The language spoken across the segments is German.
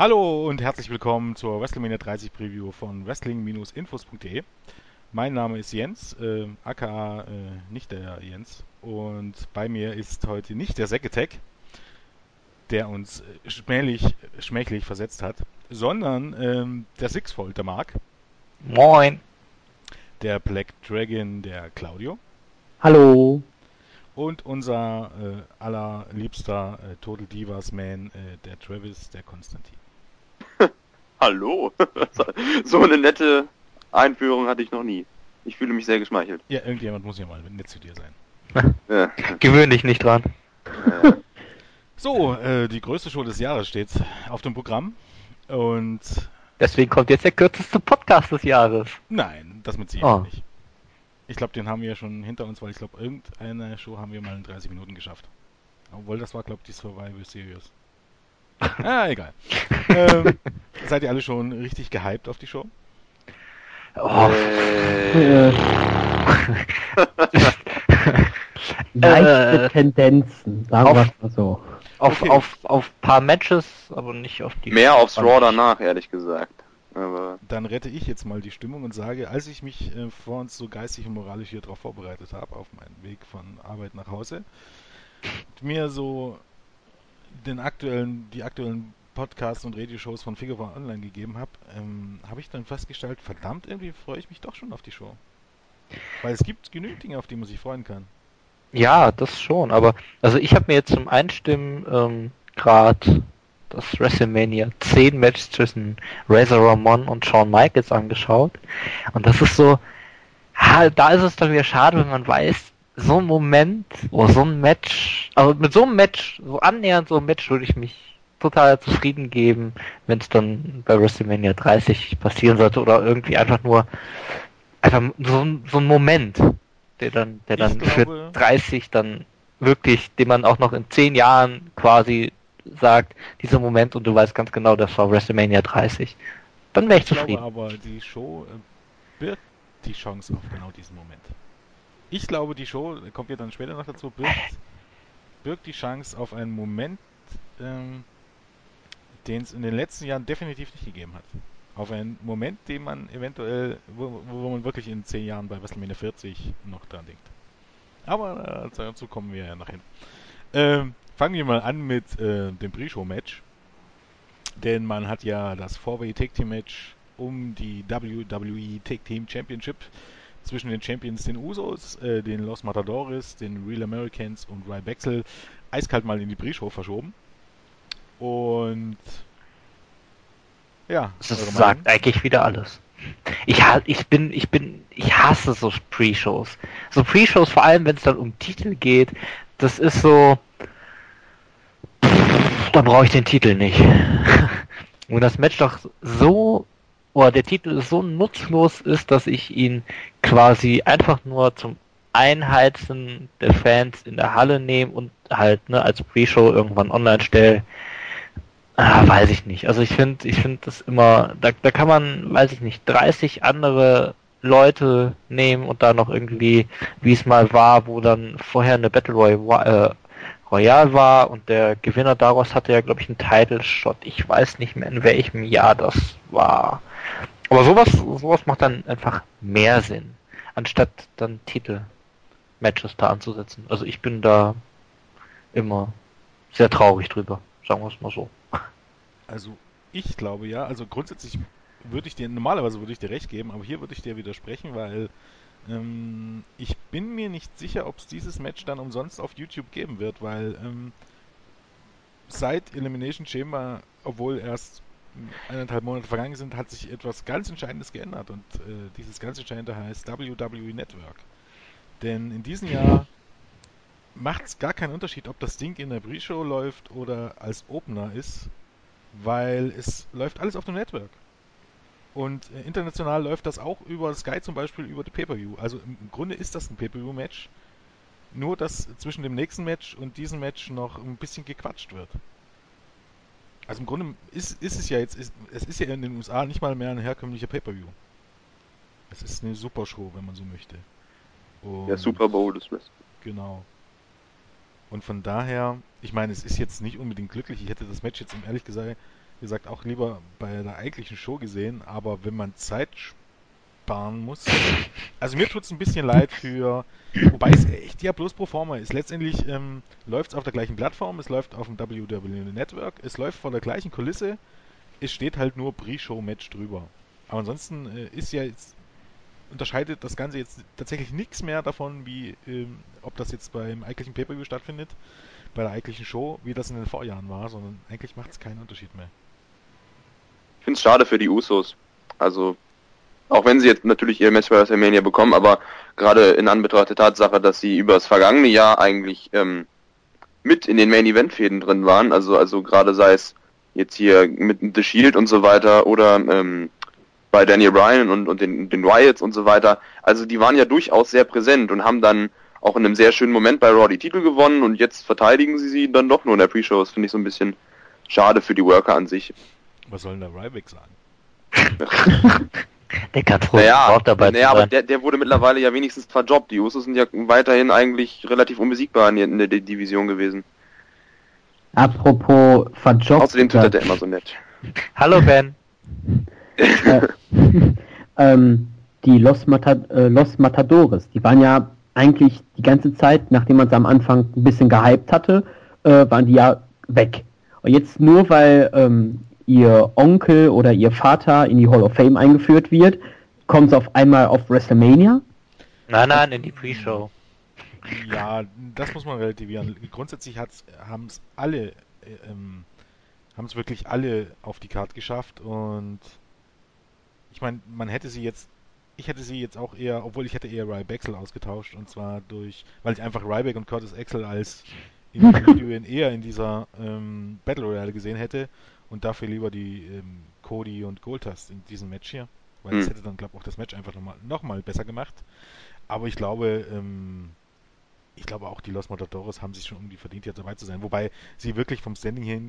Hallo und herzlich willkommen zur WrestleMania 30 Preview von wrestling-infos.de. Mein Name ist Jens, äh, aka äh, nicht der Jens. Und bei mir ist heute nicht der Säcketek, der uns äh, schmählich, schmächlich versetzt hat, sondern ähm, der Sixfold, der Mark. Moin. Der Black Dragon, der Claudio. Hallo. Und unser äh, allerliebster äh, Total Divas Man, äh, der Travis, der Konstantin. Hallo. so eine nette Einführung hatte ich noch nie. Ich fühle mich sehr geschmeichelt. Ja, irgendjemand muss ja mal nett zu dir sein. Ja. Gewöhn dich nicht dran. Ja. So, äh, die größte Show des Jahres steht auf dem Programm. Und. Deswegen kommt jetzt der kürzeste Podcast des Jahres. Nein, das mit Sicherheit oh. nicht. Ich glaube, den haben wir schon hinter uns, weil ich glaube, irgendeine Show haben wir mal in 30 Minuten geschafft. Obwohl, das war, glaube ich, die Survival Series. ah, egal. ähm, seid ihr alle schon richtig gehypt auf die Show? Oh. Äh. Leichte äh, Tendenzen, sagen wir mal so. Auf, okay. auf, auf paar Matches, aber nicht auf die. Mehr aufs Raw danach, ehrlich gesagt. Aber Dann rette ich jetzt mal die Stimmung und sage, als ich mich äh, vor uns so geistig und moralisch hier drauf vorbereitet habe, auf meinen Weg von Arbeit nach Hause, mir so den aktuellen, die aktuellen Podcasts und Radioshows von Figure Online gegeben habe, ähm, habe ich dann festgestellt, verdammt, irgendwie freue ich mich doch schon auf die Show. Weil es gibt genügend Dinge, auf die man sich freuen kann. Ja, das schon, aber also ich habe mir jetzt zum Einstimmen ähm, gerade das WrestleMania 10 Match zwischen Razor Ramon und Shawn Michaels angeschaut und das ist so, ha, da ist es dann wieder schade, wenn man weiß, so ein Moment, oder so ein Match, also mit so einem Match, so annähernd so ein Match würde ich mich total zufrieden geben, wenn es dann bei WrestleMania 30 passieren sollte oder irgendwie einfach nur einfach so, so ein Moment, der dann, der dann glaube, für 30 dann wirklich, den man auch noch in 10 Jahren quasi sagt, dieser Moment und du weißt ganz genau, das war WrestleMania 30. Dann wäre ich, ich zufrieden. Glaube aber die Show äh, birgt die Chance auf genau diesen Moment. Ich glaube, die Show, kommt ja dann später noch dazu, birgt, birgt die Chance auf einen Moment, ähm, den es in den letzten Jahren definitiv nicht gegeben hat. Auf einen Moment, den man eventuell, wo, wo man wirklich in 10 Jahren bei WrestleMania 40 noch dran denkt. Aber äh, dazu kommen wir ja nachher. Ähm, fangen wir mal an mit äh, dem Pre-Show-Match. Denn man hat ja das 4-Way Tag Team Match um die WWE Tag Team Championship zwischen den Champions, den Usos, äh, den Los Matadores, den Real Americans und Ryback eiskalt mal in die Pre-Show verschoben. Und ja, das sagt eigentlich wieder alles. Ich, ich bin, ich bin, ich hasse so Pre-Shows. So Pre-Shows, vor allem wenn es dann um Titel geht, das ist so, pff, dann brauche ich den Titel nicht. Und das Match doch so oder der Titel so nutzlos ist, dass ich ihn quasi einfach nur zum Einheizen der Fans in der Halle nehme und halt ne, als Pre-Show irgendwann online stelle. Ah, weiß ich nicht. Also ich finde, ich finde das immer, da, da kann man, weiß ich nicht, 30 andere Leute nehmen und da noch irgendwie, wie es mal war, wo dann vorher eine Battle Royale, äh, Royale war und der Gewinner daraus hatte ja, glaube ich, einen Title Shot. Ich weiß nicht mehr, in welchem Jahr das war. Aber sowas, sowas macht dann einfach mehr Sinn, anstatt dann Titel-Matches da anzusetzen. Also ich bin da immer sehr traurig drüber, sagen wir es mal so. Also ich glaube ja, also grundsätzlich würde ich dir, normalerweise würde ich dir recht geben, aber hier würde ich dir widersprechen, weil ähm, ich bin mir nicht sicher, ob es dieses Match dann umsonst auf YouTube geben wird, weil ähm, seit Elimination Chamber, obwohl erst eineinhalb Monate vergangen sind, hat sich etwas ganz Entscheidendes geändert und äh, dieses ganz Entscheidende heißt WWE Network. Denn in diesem Jahr macht es gar keinen Unterschied, ob das Ding in der Pre-Show läuft oder als Opener ist, weil es läuft alles auf dem Network. Und äh, international läuft das auch über Sky zum Beispiel über die Pay-Per-View. Also im, im Grunde ist das ein Pay-Per-View-Match, nur dass zwischen dem nächsten Match und diesem Match noch ein bisschen gequatscht wird. Also im Grunde ist, ist es ja jetzt, ist, es ist ja in den USA nicht mal mehr ein herkömmlicher Pay-Per-View. Es ist eine Super-Show, wenn man so möchte. Und ja, Super Bowl ist Wrestling. Genau. Und von daher, ich meine, es ist jetzt nicht unbedingt glücklich. Ich hätte das Match jetzt ehrlich gesagt auch lieber bei der eigentlichen Show gesehen, aber wenn man Zeit sparen muss, also mir tut es ein bisschen leid für, wobei es echt ja bloß pro forma ist. Letztendlich ähm, läuft es auf der gleichen Plattform, es läuft auf dem WWE Network, es läuft vor der gleichen Kulisse, es steht halt nur Pre-Show-Match drüber. Aber ansonsten äh, ist ja jetzt unterscheidet das Ganze jetzt tatsächlich nichts mehr davon, wie ähm, ob das jetzt beim eigentlichen Pay-Per-View stattfindet, bei der eigentlichen Show, wie das in den Vorjahren war, sondern eigentlich macht es keinen Unterschied mehr. Ich finde es schade für die Usos. Also, auch wenn sie jetzt natürlich ihr Match bei WrestleMania bekommen, aber gerade in Anbetracht der Tatsache, dass sie über das vergangene Jahr eigentlich ähm, mit in den Main Event Fäden drin waren, also also gerade sei es jetzt hier mit The Shield und so weiter oder ähm, bei Daniel Bryan und, und den, den Wyatts und so weiter. Also die waren ja durchaus sehr präsent und haben dann auch in einem sehr schönen Moment bei Raw die Titel gewonnen und jetzt verteidigen sie sie dann doch nur in der Pre-Show. Das finde ich so ein bisschen schade für die Worker an sich. Was soll denn der Ryback sagen? Der kann froh Naja, überhaupt dabei naja aber sein. der, der wurde mittlerweile ja wenigstens verjobbt. Die Usos sind ja weiterhin eigentlich relativ unbesiegbar in, in der Division gewesen. Apropos verjobbt. Außerdem twittert er immer so nett. Hallo Ben. äh, ähm, die Los, Mata äh, Los Matadores, die waren ja eigentlich die ganze Zeit, nachdem man sie am Anfang ein bisschen gehypt hatte, äh, waren die ja weg. Und jetzt nur weil ähm, ihr Onkel oder ihr Vater in die Hall of Fame eingeführt wird, kommt es auf einmal auf WrestleMania. Nein, nein, in die Pre-Show. Ja, das muss man relativieren. Grundsätzlich haben es alle, äh, ähm, haben es wirklich alle auf die Karte geschafft und ich meine, man hätte sie jetzt, ich hätte sie jetzt auch eher, obwohl ich hätte eher Ryback ausgetauscht und zwar durch, weil ich einfach Ryback und Curtis Axel als Individuen eher in dieser ähm, Battle Royale gesehen hätte und dafür lieber die ähm, Cody und Goldust in diesem Match hier, weil das Hm. hätte dann, glaube ich, auch das Match einfach nochmal noch mal besser gemacht. Aber ich glaube, ähm, ich glaube auch die Los Matadores haben sich schon irgendwie verdient, jetzt dabei zu sein. Wobei sie wirklich vom Standing her,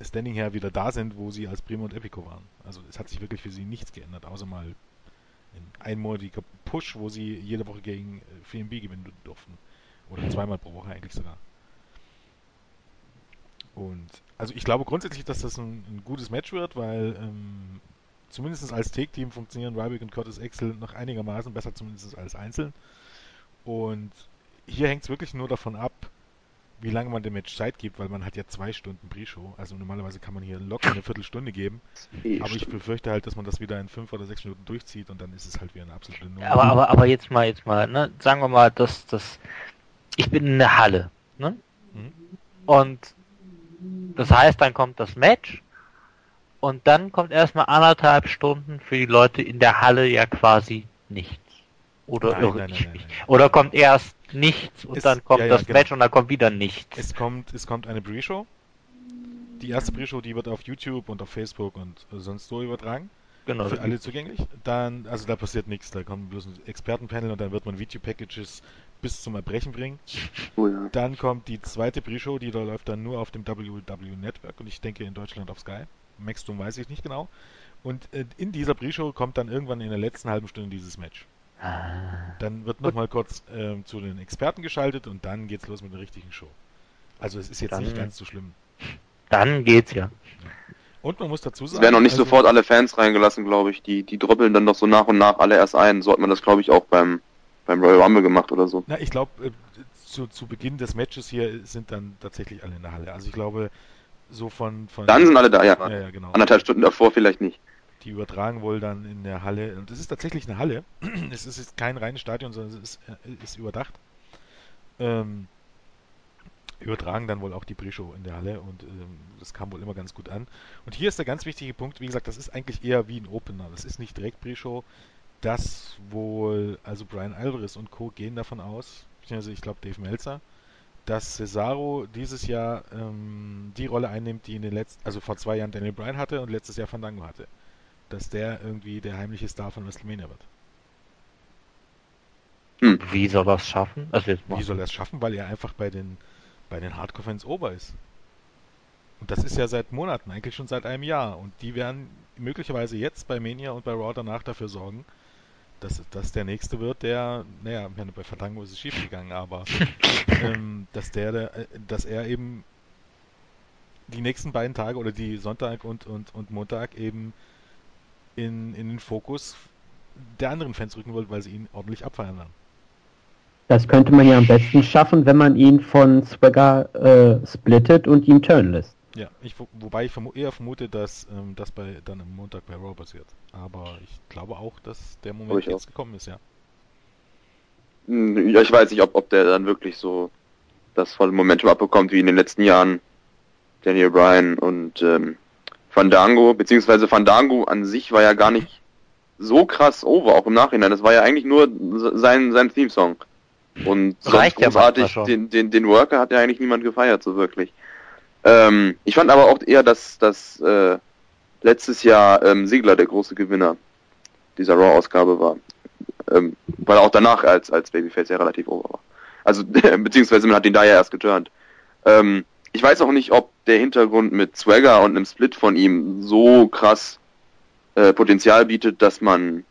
Standing her wieder da sind, wo sie als Primo und Epico waren. Also es hat sich wirklich für sie nichts geändert, außer mal ein einmonatiger Push, wo sie jede Woche gegen äh, FMB gewinnen durften. Oder zweimal pro Woche eigentlich sogar. Und also ich glaube grundsätzlich, dass das ein, ein gutes Match wird, weil ähm, zumindest als Take-Team funktionieren Ryback und Curtis Axel noch einigermaßen besser, zumindest als einzeln. Und hier hängt es wirklich nur davon ab, wie lange man dem Match Zeit gibt, weil man hat ja zwei Stunden Pre-Show. Also normalerweise kann man hier locker eine Viertelstunde geben. Aber ich befürchte halt, dass man das wieder in fünf oder sechs Minuten durchzieht und dann ist es halt wieder eine absolute Nummer. Aber, aber, aber jetzt mal, jetzt mal, ne, sagen wir mal, dass das, ich bin in der Halle, ne? Mhm. Und das heißt, dann kommt das Match und dann kommt erstmal anderthalb Stunden für die Leute in der Halle ja quasi nichts. Oder Nein, nein, nein. Oder kommt erst nichts und Es- dann kommt ja, ja, das genau. Match und dann kommt wieder nichts. Es kommt, es kommt eine Pre-Show. Die erste Pre-Show, die wird auf YouTube und auf Facebook und sonst so übertragen. genau. Für alle zugänglich. Dann, also da passiert nichts. Da kommt bloß ein Expertenpanel und dann wird man Video-Packages bis zum Erbrechen bringen. Oh ja. Dann kommt die zweite Pre-Show, die da läuft dann nur auf dem WW Network und ich denke in Deutschland auf Sky. Maxdome weiß ich nicht genau. Und äh, in dieser Pre-Show kommt dann irgendwann in der letzten halben Stunde dieses Match. Ah. Dann wird nochmal kurz ähm, zu den Experten geschaltet und dann geht's los mit der richtigen Show. Also es ist jetzt Dann- nicht ganz so schlimm. Dann geht's ja. Und man muss dazu Es sagen, werden noch nicht also, sofort alle Fans reingelassen, glaube ich. Die, die drüppeln dann doch so nach und nach alle erst ein. So hat man das, glaube ich, auch beim, beim Royal Rumble gemacht oder so. Na, ich glaube, äh, zu, zu Beginn des Matches hier sind dann tatsächlich alle in der Halle. Also ich glaube, so von... von Dann sind alle da, ja. ja, ja, genau. Anderthalb Stunden davor vielleicht nicht. Die übertragen wohl dann in der Halle. Und es ist tatsächlich eine Halle. es ist jetzt kein reines Stadion, sondern es ist, äh, ist überdacht. Ähm, übertragen dann wohl auch die Pre-Show in der Halle und ähm, das kam wohl immer ganz gut an. Und hier ist der ganz wichtige Punkt, wie gesagt, das ist eigentlich eher wie ein Opener. Das ist nicht direkt Pre-Show. Das wohl, also Brian Alvarez und Co. gehen davon aus, beziehungsweise ich glaube Dave Meltzer, dass Cesaro dieses Jahr ähm, die Rolle einnimmt, die in den letzten, also vor zwei Jahren Daniel Bryan hatte und letztes Jahr Fandango hatte dass der irgendwie der heimliche Star von WrestleMania wird. Wie soll er es schaffen? Also. Wie soll er es schaffen? Weil er einfach bei den, bei den Hardcore-Fans ober ist. Und das ist ja seit Monaten, eigentlich schon seit einem Jahr. Und die werden möglicherweise jetzt bei Mania und bei Raw danach dafür sorgen, dass, dass der nächste wird, der, naja, bei Fandango ist es schief gegangen, aber ähm, dass der, der, äh, dass er eben die nächsten beiden Tage oder die Sonntag und, und, und Montag eben in, in den Fokus der anderen Fans rücken wollt, weil sie ihn ordentlich abfeiern werden. Das könnte man ja am besten schaffen, wenn man ihn von Swagger äh, splittet und ihm turn lässt. Ja, ich, wobei ich vermu eher vermute, dass ähm, das bei, dann am Montag bei Raw passiert. Aber ich glaube auch, dass der Moment jetzt auch. gekommen ist, ja. Hm, ja, ich weiß nicht, ob, ob der dann wirklich so das volle Momentum abbekommt wie in den letzten Jahren. Daniel Bryan und ähm, Fandango, beziehungsweise Fandango an sich war ja gar nicht so krass over, auch im Nachhinein. Das war ja eigentlich nur sein, sein Theme-Song. Und sonst großartig, den, den, den Worker hat ja eigentlich niemand gefeiert, so wirklich. Ähm, ich fand aber auch eher, dass, dass äh, letztes Jahr ähm, Sigler der große Gewinner dieser Raw-Ausgabe war. Ähm, weil er auch danach als, als Babyface ja relativ over war. Also, beziehungsweise man hat ihn da ja erst geturnt. Ähm, ich weiß auch nicht, ob der Hintergrund mit Swagger und einem Split von ihm so krass äh, Potenzial bietet, dass man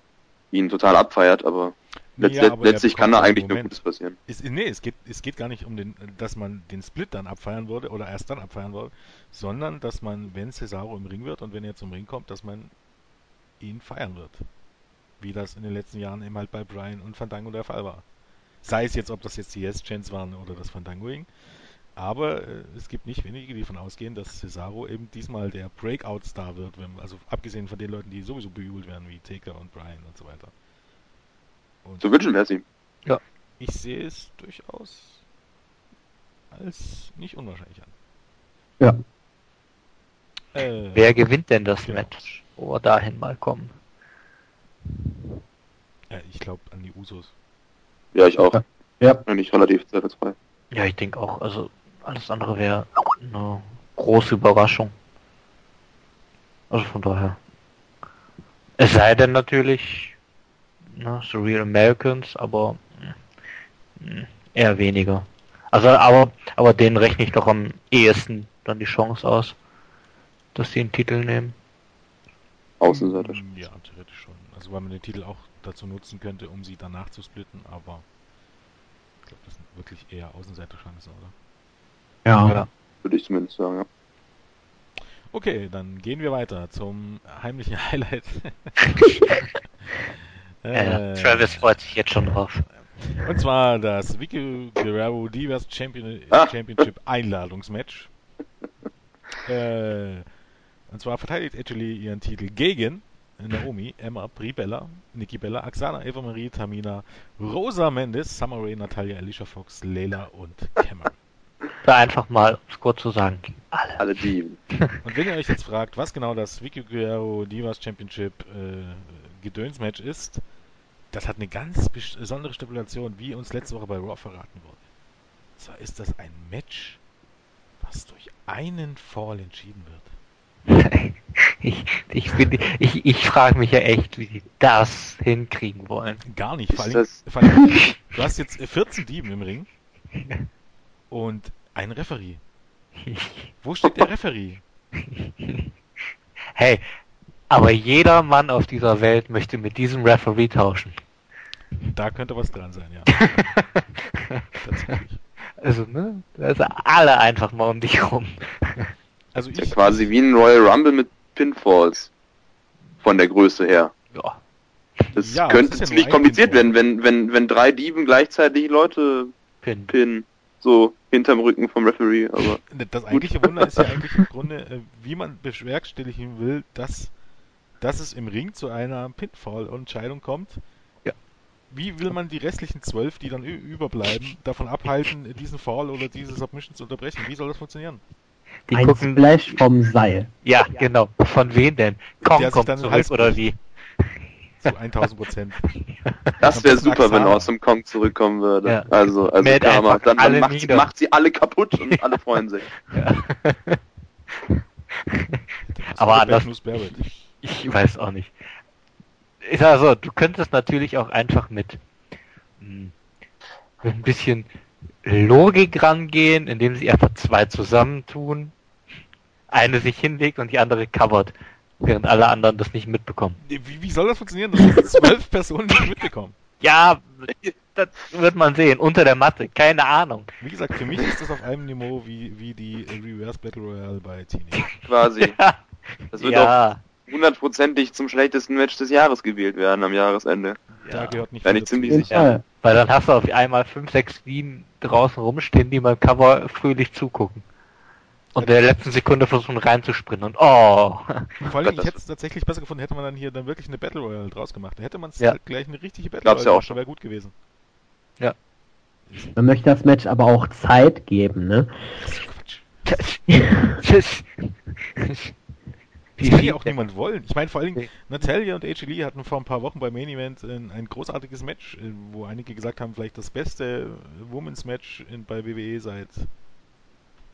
ihn total abfeiert, aber, letzt, ja, letztlich kann da eigentlich nur Gutes passieren. Es, nee, es geht, es geht gar nicht um den, dass man den Split dann abfeiern würde oder erst dann abfeiern würde, sondern dass man, wenn Cesaro im Ring wird und wenn er zum Ring kommt, dass man ihn feiern wird. Wie das in den letzten Jahren eben halt bei Brian und Fandango der Fall war. Sei es jetzt, ob das jetzt die Yes-Chance waren oder das Fandangoing. Aber äh, es gibt nicht wenige, die davon ausgehen, dass Cesaro eben diesmal der Breakout-Star wird, wenn, also abgesehen von den Leuten, die sowieso bejubelt werden, wie Taker und Brian und so weiter. Und so wünschen wir es ihm. Ja. Ich sehe es durchaus als nicht unwahrscheinlich an. Ja. Äh, Wer gewinnt denn das genau. Match, wo wir dahin mal kommen? Ja, ich glaube an die Usos. Ja, ich auch. Ja. Bin ich relativ zweifelsfrei. Ja, ich denke auch. Also alles andere wäre eine große Überraschung. Also von daher. Es sei denn natürlich, ne, so Real Americans, aber mh, hm, eher weniger. Also aber aber denen rechne ich doch am ehesten dann die Chance aus, dass sie einen Titel nehmen. Außenseiter. Ja, theoretisch schon. Also weil man den Titel auch dazu nutzen könnte, um sie danach zu splitten, aber ich glaube, das sind wirklich eher Außenseiterchancen, oder? Ja, ja. Würde ich zumindest sagen, ja. Okay, dann gehen wir weiter zum heimlichen Highlight. äh, Travis freut sich jetzt schon drauf. Und zwar das Vicky Guerrero Divas Champion ah. Championship Einladungsmatch. äh, und zwar verteidigt Actually ihren Titel gegen Naomi, Emma, Brie Bella, Nikki Bella, Axana, Eva Marie, Tamina, Rosa Mendes, Summer Rae, Natalia, Alicia Fox, Leila und Cameron. Da einfach mal, um es kurz zu sagen, alle. Alle Diven. Und wenn ihr euch jetzt fragt, was genau das Vicky Guerrero Divas Championship äh, Gedönsmatch ist, das hat eine ganz besondere Stipulation, wie uns letzte Woche bei Raw verraten wurde. Zwar ist das ein Match, was durch einen Fall entschieden wird. ich, ich, ich, ich frage mich ja echt, wie die das hinkriegen wollen. Gar nicht. Vor allem, vor allem, du hast jetzt 14 Dieben im Ring und ein Referee. Wo steht der Referee? Hey, aber jeder Mann auf dieser Welt möchte mit diesem Referee tauschen. Da könnte was dran sein, ja. Also, ne? Also alle einfach mal um dich rum. Also ich, ja quasi wie ein Royal Rumble mit Pinfalls. Von der Größe her. Ja. Das ja, könnte das ziemlich kompliziert werden, wenn, wenn, wenn drei Dieben gleichzeitig Leute pinnen. Pin. So hinterm Rücken vom Referee, aber. Das eigentliche Wunder ist ja eigentlich im Grunde, äh, wie man bewerkstelligen will, dass, dass es im Ring zu einer Pinfall-Entscheidung kommt. Ja. Wie will man die restlichen zwölf, die dann überbleiben, davon abhalten, diesen Fall oder diese Submission zu unterbrechen? Wie soll das funktionieren? Die ein gucken, Splash vom Seil. Ja, genau. Von wem denn? Kong kommt zurück Hals oder wie? Zu 1000 Prozent. Das wäre super, wenn Awesome Kong zurückkommen würde. Ja. Also, also Mad Karma. Dann, dann macht, sie, macht, sie alle kaputt und alle freuen sich. Ja. Aber anders. Ich weiß auch nicht. Ich sag so, du könntest natürlich auch einfach mit, hm, mit ein bisschen Logik rangehen, indem sie einfach zwei zusammentun, eine sich hinlegt und die andere covert, während alle anderen das nicht mitbekommen. Wie, wie soll das funktionieren, dass zwölf Personen nicht mitbekommen? Ja, das wird man sehen. Unter der Matte, keine Ahnung. Wie gesagt, für mich ist das auf einem Niveau wie, wie die Reverse Battle Royale bei TNA. Quasi. Ja, Das wird ja. doch hundertprozentig zum schlechtesten Match des Jahres gewählt werden am Jahresende. Da ja. gehört nicht viel ich ziemlich sicher. Fall. Weil dann hast du auf einmal 5, 6 Wien draußen rumstehen, die beim Cover fröhlich zugucken. Und in der letzten Sekunde versuchen reinzuspringen und oh. Vor allem, ich hätte es tatsächlich besser gefunden, hätte man dann hier dann wirklich eine Battle Royale draus gemacht. Da hätte man es Ja. gleich eine richtige Battle Glaub's Royale ja auch gemacht, wäre gut gewesen. Man möchte das Match aber auch Zeit geben, ne? Das ist Quatsch. Das, Das kann ja auch niemand wollen. Ich meine, vor allem, Nee. Natalia und AJ Lee hatten vor ein paar Wochen beim Main Event ein, ein großartiges Match, äh, wo einige gesagt haben, vielleicht das beste Women's Match in, bei WWE seit,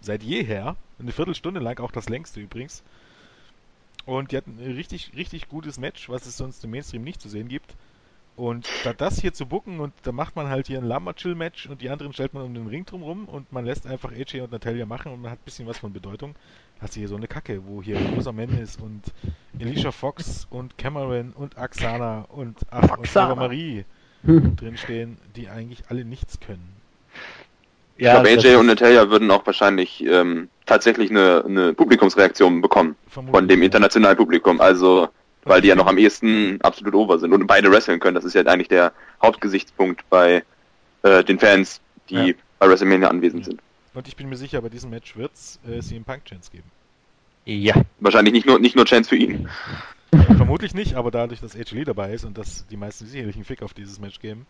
seit jeher. Eine Viertelstunde lang, auch das längste übrigens. Und die hatten ein richtig, richtig gutes Match, was es sonst im Mainstream nicht zu sehen gibt. Und da das hier zu bucken und da macht man halt hier ein Lumberchill-Match und die anderen stellt man um den Ring drum rum und man lässt einfach AJ und Natalia machen und man hat ein bisschen was von Bedeutung. Hast du hier so eine Kacke, wo hier Rosa Mendes und Alicia Fox und Cameron und Axana und ach, und. Eva Marie Hm. drinstehen, die eigentlich alle nichts können. Ich glaube, AJ und Natalia würden auch wahrscheinlich ähm, tatsächlich eine, eine Publikumsreaktion bekommen Vermutlich. von dem internationalen Publikum. Also, weil die ja noch am ehesten absolut over sind und beide wresteln können. Das ist ja eigentlich der Hauptgesichtspunkt bei äh, den Fans, die Ja. bei WrestleMania anwesend sind. Und ich bin mir sicher, bei diesem Match wird es äh, CM Punk Chance geben. Ja. Wahrscheinlich nicht nur nicht nur Chance für ihn. Vermutlich nicht, aber dadurch, dass AJ Lee dabei ist und dass die meisten sicherlich einen Fick auf dieses Match geben,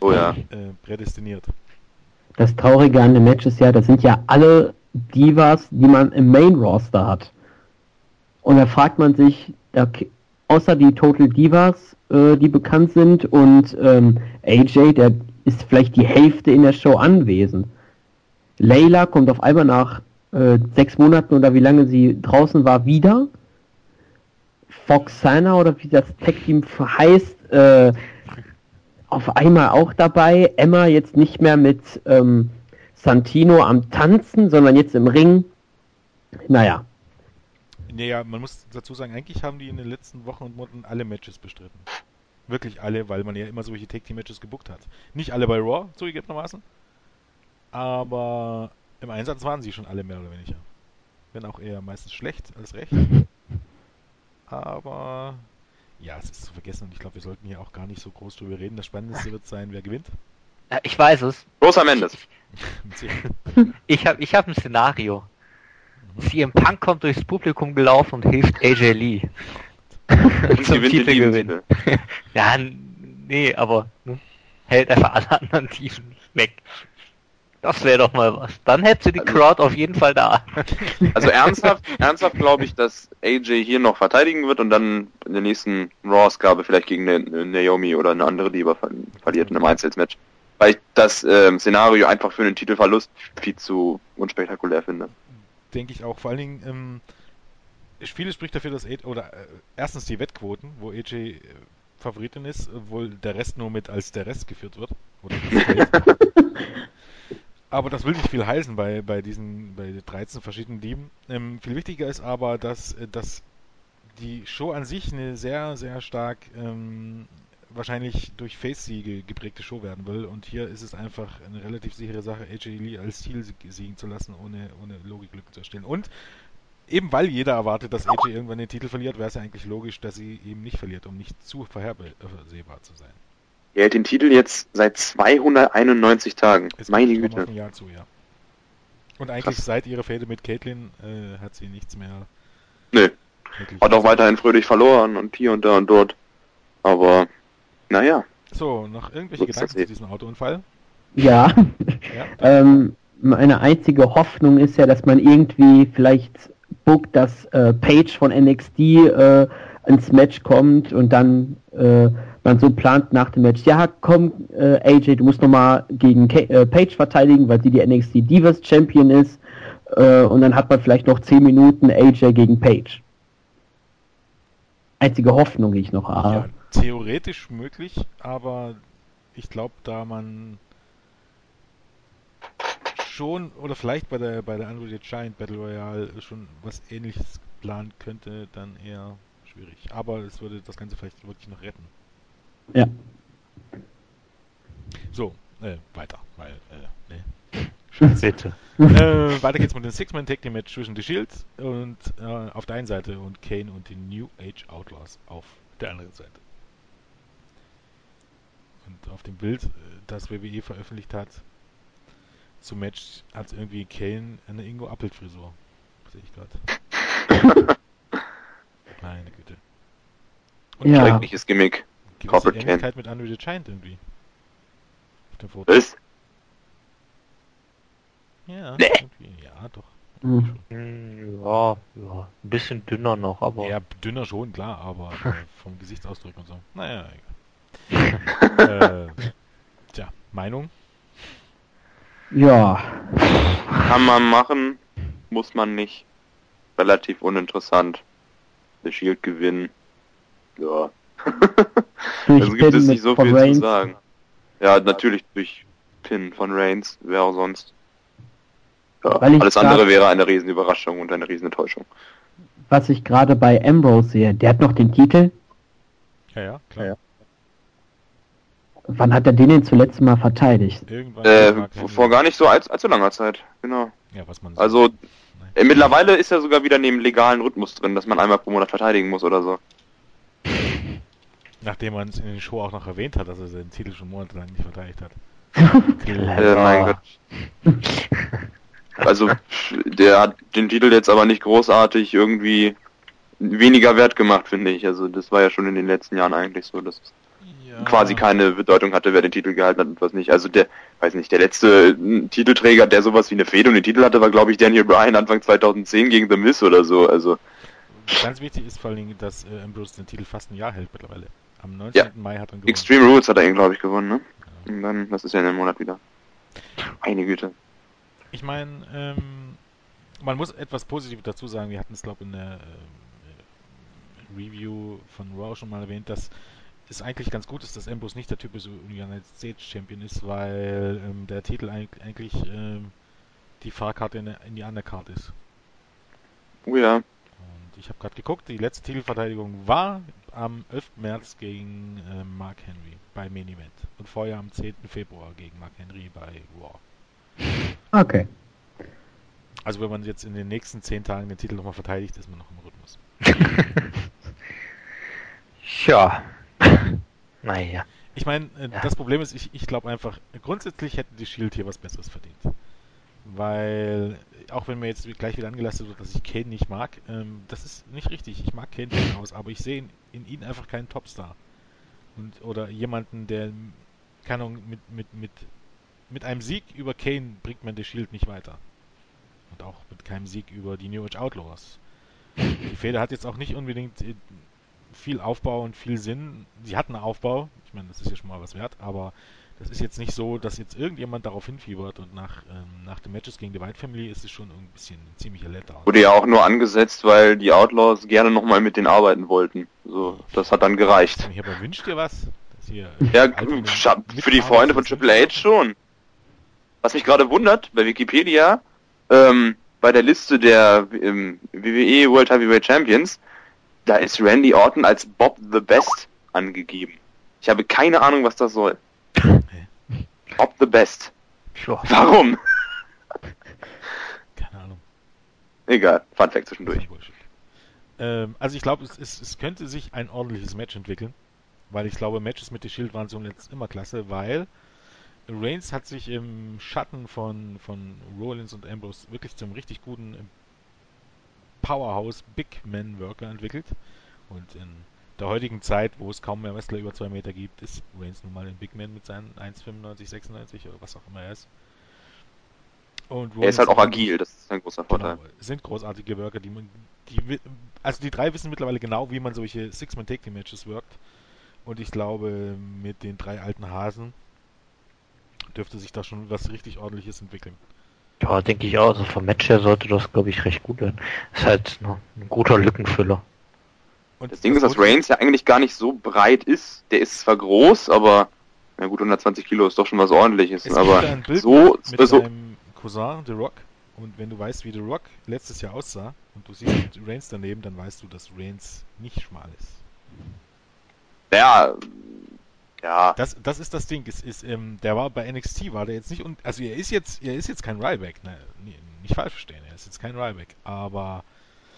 Oh ja. äh, prädestiniert. Das Traurige an dem Match ist ja, das sind ja alle Divas, die man im Main Roster hat. Und da fragt man sich, okay, außer die Total Divas, äh, die bekannt sind, und ähm, AJ, der ist vielleicht die Hälfte in der Show anwesend. Layla kommt auf einmal nach äh, sechs Monaten oder wie lange sie draußen war wieder. Foxana oder wie das Tag-Team heißt, äh, auf einmal auch dabei. Emma jetzt nicht mehr mit ähm, Santino am Tanzen, sondern jetzt im Ring. Naja, Naja, man muss dazu sagen, eigentlich haben die in den letzten Wochen und Monaten alle Matches bestritten. Wirklich alle, weil man ja immer solche Take Team Matches gebuckt hat. Nicht alle bei Raw, zugegebenermaßen. Aber im Einsatz waren sie schon alle mehr oder weniger. Wenn auch eher meistens schlecht als recht. Aber ja, es ist zu vergessen und ich glaube, wir sollten hier auch gar nicht so groß drüber reden. Das Spannendste wird sein, wer gewinnt. Ich weiß es. Mendes. Mit Sicherheit. Ich habe ich hab ein Szenario. CM Punk kommt durchs Publikum gelaufen und hilft AJ Lee. Und Zum Titelgewinn. Titel. Ja, nee, aber ne, hält einfach alle anderen Teams weg. Das wäre doch mal was. Dann hätte sie die Also- Crowd auf jeden Fall da. Also ernsthaft, ernsthaft glaube ich, dass AJ hier noch verteidigen wird und dann in der nächsten Raw-Ausgabe vielleicht gegen eine, Naomi oder eine andere Diva ver verliert in einem Einzelmatch. Weil ich das ähm, Szenario einfach für einen Titelverlust viel zu unspektakulär finde. denke ich auch. Vor allen Dingen, ähm, vieles spricht dafür, dass AJ, oder äh, erstens die Wettquoten, wo AJ äh, Favoritin ist, obwohl der Rest nur mit als der Rest geführt wird. Aber das will nicht viel heißen bei, bei diesen, bei 13 verschiedenen Dieben. Ähm, viel wichtiger ist aber, dass, äh, dass die Show an sich eine sehr, sehr stark ähm, wahrscheinlich durch Face-Siege geprägte Show werden will. Und hier ist es einfach eine relativ sichere Sache, AJ Lee als Ziel siegen zu lassen, ohne, ohne Logiklücke zu erstellen. Und eben weil jeder erwartet, dass AJ irgendwann den Titel verliert, wäre es ja eigentlich logisch, dass sie eben nicht verliert, um nicht zu vorhersehbar zu sein. Er hält den Titel jetzt seit 291 Tagen. Es Meine Güte. ein Jahr zu, ja. Und eigentlich Krass. seit ihrer Fehde mit Caitlyn äh, hat sie nichts mehr. Nö. Hat auch weiterhin fröhlich verloren und hier und da und dort. Aber, naja. So, noch irgendwelche So Gedanken zu eben. diesem Autounfall? ja. Ja, ähm, meine einzige Hoffnung ist ja, dass man irgendwie vielleicht bookt, dass äh, Page von NXT äh, ins Match kommt und dann äh, man so plant nach dem Match, ja komm äh, AJ, du musst nochmal gegen Ka äh, Page verteidigen, weil sie die NXT Divas Champion ist äh, und dann hat man vielleicht noch 10 Minuten AJ gegen Page. Einzige Hoffnung, die ich noch habe. ja, theoretisch möglich, aber ich glaube, da man schon oder vielleicht bei der bei der Unreal Giant Battle Royale schon was ähnliches planen könnte, dann eher schwierig. Aber es würde das Ganze vielleicht wirklich noch retten. Ja. So, äh, weiter, weil, äh, ne. Bitte. äh, weiter geht's mit dem Six-Man Tag Team Match zwischen The Shields und äh, auf der einen Seite und Kane und den New Age Outlaws auf der anderen Seite. Und auf dem Bild, äh, das WWE veröffentlicht hat, zum Match hat irgendwie Kane eine Ingo Appelt Frisur. Sehe ich gerade. Meine Güte. Und Ja. Schreckliches Gimmick. Gewisse Corporate. Ähnlichkeit mit the Giant irgendwie. Auf dem Foto. Was? Ja, Nee. ja, doch. Hm. Hm, Ja, ja, ein bisschen dünner noch, aber Ja, dünner schon, klar, aber äh, vom Gesichtsausdruck und so. Naja, egal. äh, tja, Meinung? Ja, Kann man machen, muss man nicht. Relativ uninteressant. The Shield gewinnen. Ja. Durch also gibt es nicht so viel Reigns. zu sagen. Ja, natürlich durch Pin von Reigns, wer auch sonst. Ja, Weil ich alles andere wäre eine Riesenüberraschung und eine Riesenenttäuschung. Was ich gerade bei Ambrose sehe, der hat noch den Titel. Ja, ja, klar. Ja. Wann hat er den denn zuletzt mal verteidigt? Irgendwann Äh, vor gar nicht so allzu, allzu langer Zeit, genau. Ja, was man so- Also, äh, mittlerweile ist er sogar wieder in dem legalen Rhythmus drin, dass man einmal pro Monat verteidigen muss oder so. Nachdem man es in den Show auch noch erwähnt hat, dass er seinen Titel schon monatelang nicht verteidigt hat. Äh, mein Gott. Also, der hat den Titel jetzt aber nicht großartig irgendwie weniger wert gemacht, finde ich. Also, das war ja schon in den letzten Jahren eigentlich so, dass es Ja. quasi keine Bedeutung hatte, wer den Titel gehalten hat und was nicht. Also, der, weiß nicht, der letzte Titelträger, der sowas wie eine Fehde und den Titel hatte, war, glaube ich, Daniel Bryan Anfang 2010 gegen The Miz oder so. Also, Ganz wichtig ist vor allen Dingen, dass äh, Ambrose den Titel fast ein Jahr hält mittlerweile. Am 19. Mai hat er gewonnen. Extreme Rules hat er ihn, glaube ich, gewonnen, ne? Und dann, das ist ja in einem Monat wieder. Meine Güte. Ich meine, ähm, man muss etwas Positives dazu sagen. Wir hatten es, glaube ich, in der ähm, Review von Raw schon mal erwähnt, dass es eigentlich ganz gut ist, dass Ambrose nicht der typische United States Champion ist, weil ähm, der Titel eig- eigentlich ähm, die Fahrkarte in, in die Undercard ist. Oh ja. Und ich habe gerade geguckt, die letzte Titelverteidigung war am 11. März gegen ähm, Mark Henry bei Main Event und vorher am 10. Februar gegen Mark Henry bei Raw. Okay. Also wenn man jetzt in den nächsten 10 Tagen den Titel nochmal verteidigt, ist man noch im Rhythmus. ja. naja. Ich meine, äh, Ja. das Problem ist, ich, ich glaube einfach, grundsätzlich hätte die Shield hier was Besseres verdient. Weil, auch wenn mir jetzt gleich wieder angelastet wird, dass ich Kane nicht mag, ähm, das ist nicht richtig. Ich mag Kane durchaus, aber ich sehe in, in ihm einfach keinen Topstar. Und, oder jemanden, der, Ahnung, mit, mit, mit, mit einem Sieg über Kane bringt man die Shield nicht weiter. Und auch mit keinem Sieg über die New Age Outlaws. Die Fehde hat jetzt auch nicht unbedingt äh, viel Aufbau und viel Sinn. Sie hatten Aufbau, ich meine, das ist ja schon mal was wert, aber das ist jetzt nicht so, dass jetzt irgendjemand darauf hinfiebert und nach, ähm, nach den Matches gegen die White Family ist es schon ein bisschen ein ziemlicher Letdown. Wurde ja auch nur angesetzt, weil die Outlaws gerne nochmal mit denen arbeiten wollten. So, das hat dann gereicht. Hier, aber wünscht dir was? Hier, Ja, äh, scha- für die Freunde von? Triple H schon. Was mich gerade wundert, bei Wikipedia, ähm, bei der Liste der ähm, WWE World Heavyweight Champions, da ist Randy Orton als Bob the Best angegeben. Ich habe keine Ahnung, was das soll. Bob the Best. Ja. Warum? Keine Ahnung. Egal, Fun Fact zwischendurch. Ähm, also ich glaube, es, es, es könnte sich ein ordentliches Match entwickeln, weil ich glaube, Matches mit The Shield waren zuletzt immer klasse, weil Reigns hat sich im Schatten von, von Rollins und Ambrose wirklich zum richtig guten Powerhouse Big Man Worker entwickelt. Und in der heutigen Zeit, wo es kaum mehr Wrestler über 2 Meter gibt, ist Reigns nun mal ein Big Man mit seinen 1,95, 96 oder was auch immer er ist. Und Er ist halt auch agil, das ist ein großer Vorteil. Genau, sind großartige Worker, die man, die, also die drei wissen mittlerweile genau, wie man solche Six-Man-Take-Team-Matches wirkt. Und ich glaube, mit den drei alten Hasen dürfte sich da schon was richtig ordentliches entwickeln. Ja, denke ich auch. Also vom Match her sollte das, glaube ich, recht gut werden. Ist halt ein guter Lückenfüller. Und Das Ding ist, dass Reigns ja eigentlich gar nicht so breit ist. Der ist zwar groß, aber na gut, 120 Kilo ist doch schon was ordentliches. es aber gibt ein Bild so, mit, so, seinem Cousin, The Rock. Und wenn du weißt, wie The Rock letztes Jahr aussah und du siehst Reigns daneben, dann weißt du, dass Reigns nicht schmal ist. ja, Ja, Das, das ist das Ding. Es ist, ähm, der war bei NXT, war der jetzt nicht, un also er ist jetzt, er ist jetzt kein Ryback, ne, nicht falsch verstehen, er ist jetzt kein Ryback, aber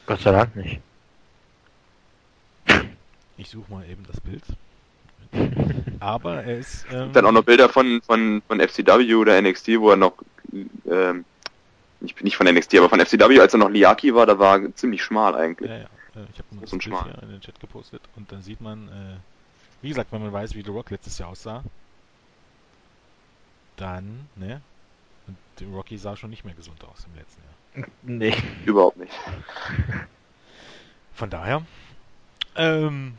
Gott sei Dank nicht. Ich suche mal eben das Bild. Aber er ist, ähm, dann auch noch Bilder von, von, von FCW oder NXT, wo er noch, ähm, nicht, nicht von NXT, aber von FCW, als er noch Liaki war, da war er ziemlich schmal eigentlich. Ja, ja. Äh, Ich habe mal Bild schmal. hier in den Chat gepostet und dann sieht man, äh, wie gesagt, wenn man weiß, wie The Rock letztes Jahr aussah, dann, ne? Und der Rocky sah schon nicht mehr gesund aus im letzten Jahr. Nee. Überhaupt nicht. Von daher, ähm,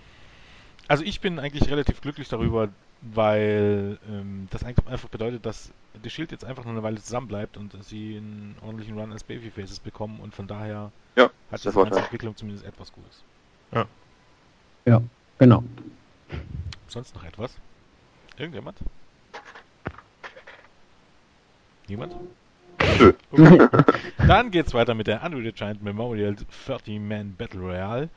also ich bin eigentlich relativ glücklich darüber, weil ähm, das eigentlich einfach bedeutet, dass The Shield jetzt einfach nur eine Weile zusammen bleibt und sie einen ordentlichen Run als Babyfaces bekommen und von daher Ja, hat ganze Vorteil. Entwicklung zumindest etwas Gutes. Ja, genau. Sonst noch etwas? Irgendjemand? Niemand? Nö. Okay. Dann geht's weiter mit der Unreal Giant Memorial 30-Man Battle Royale.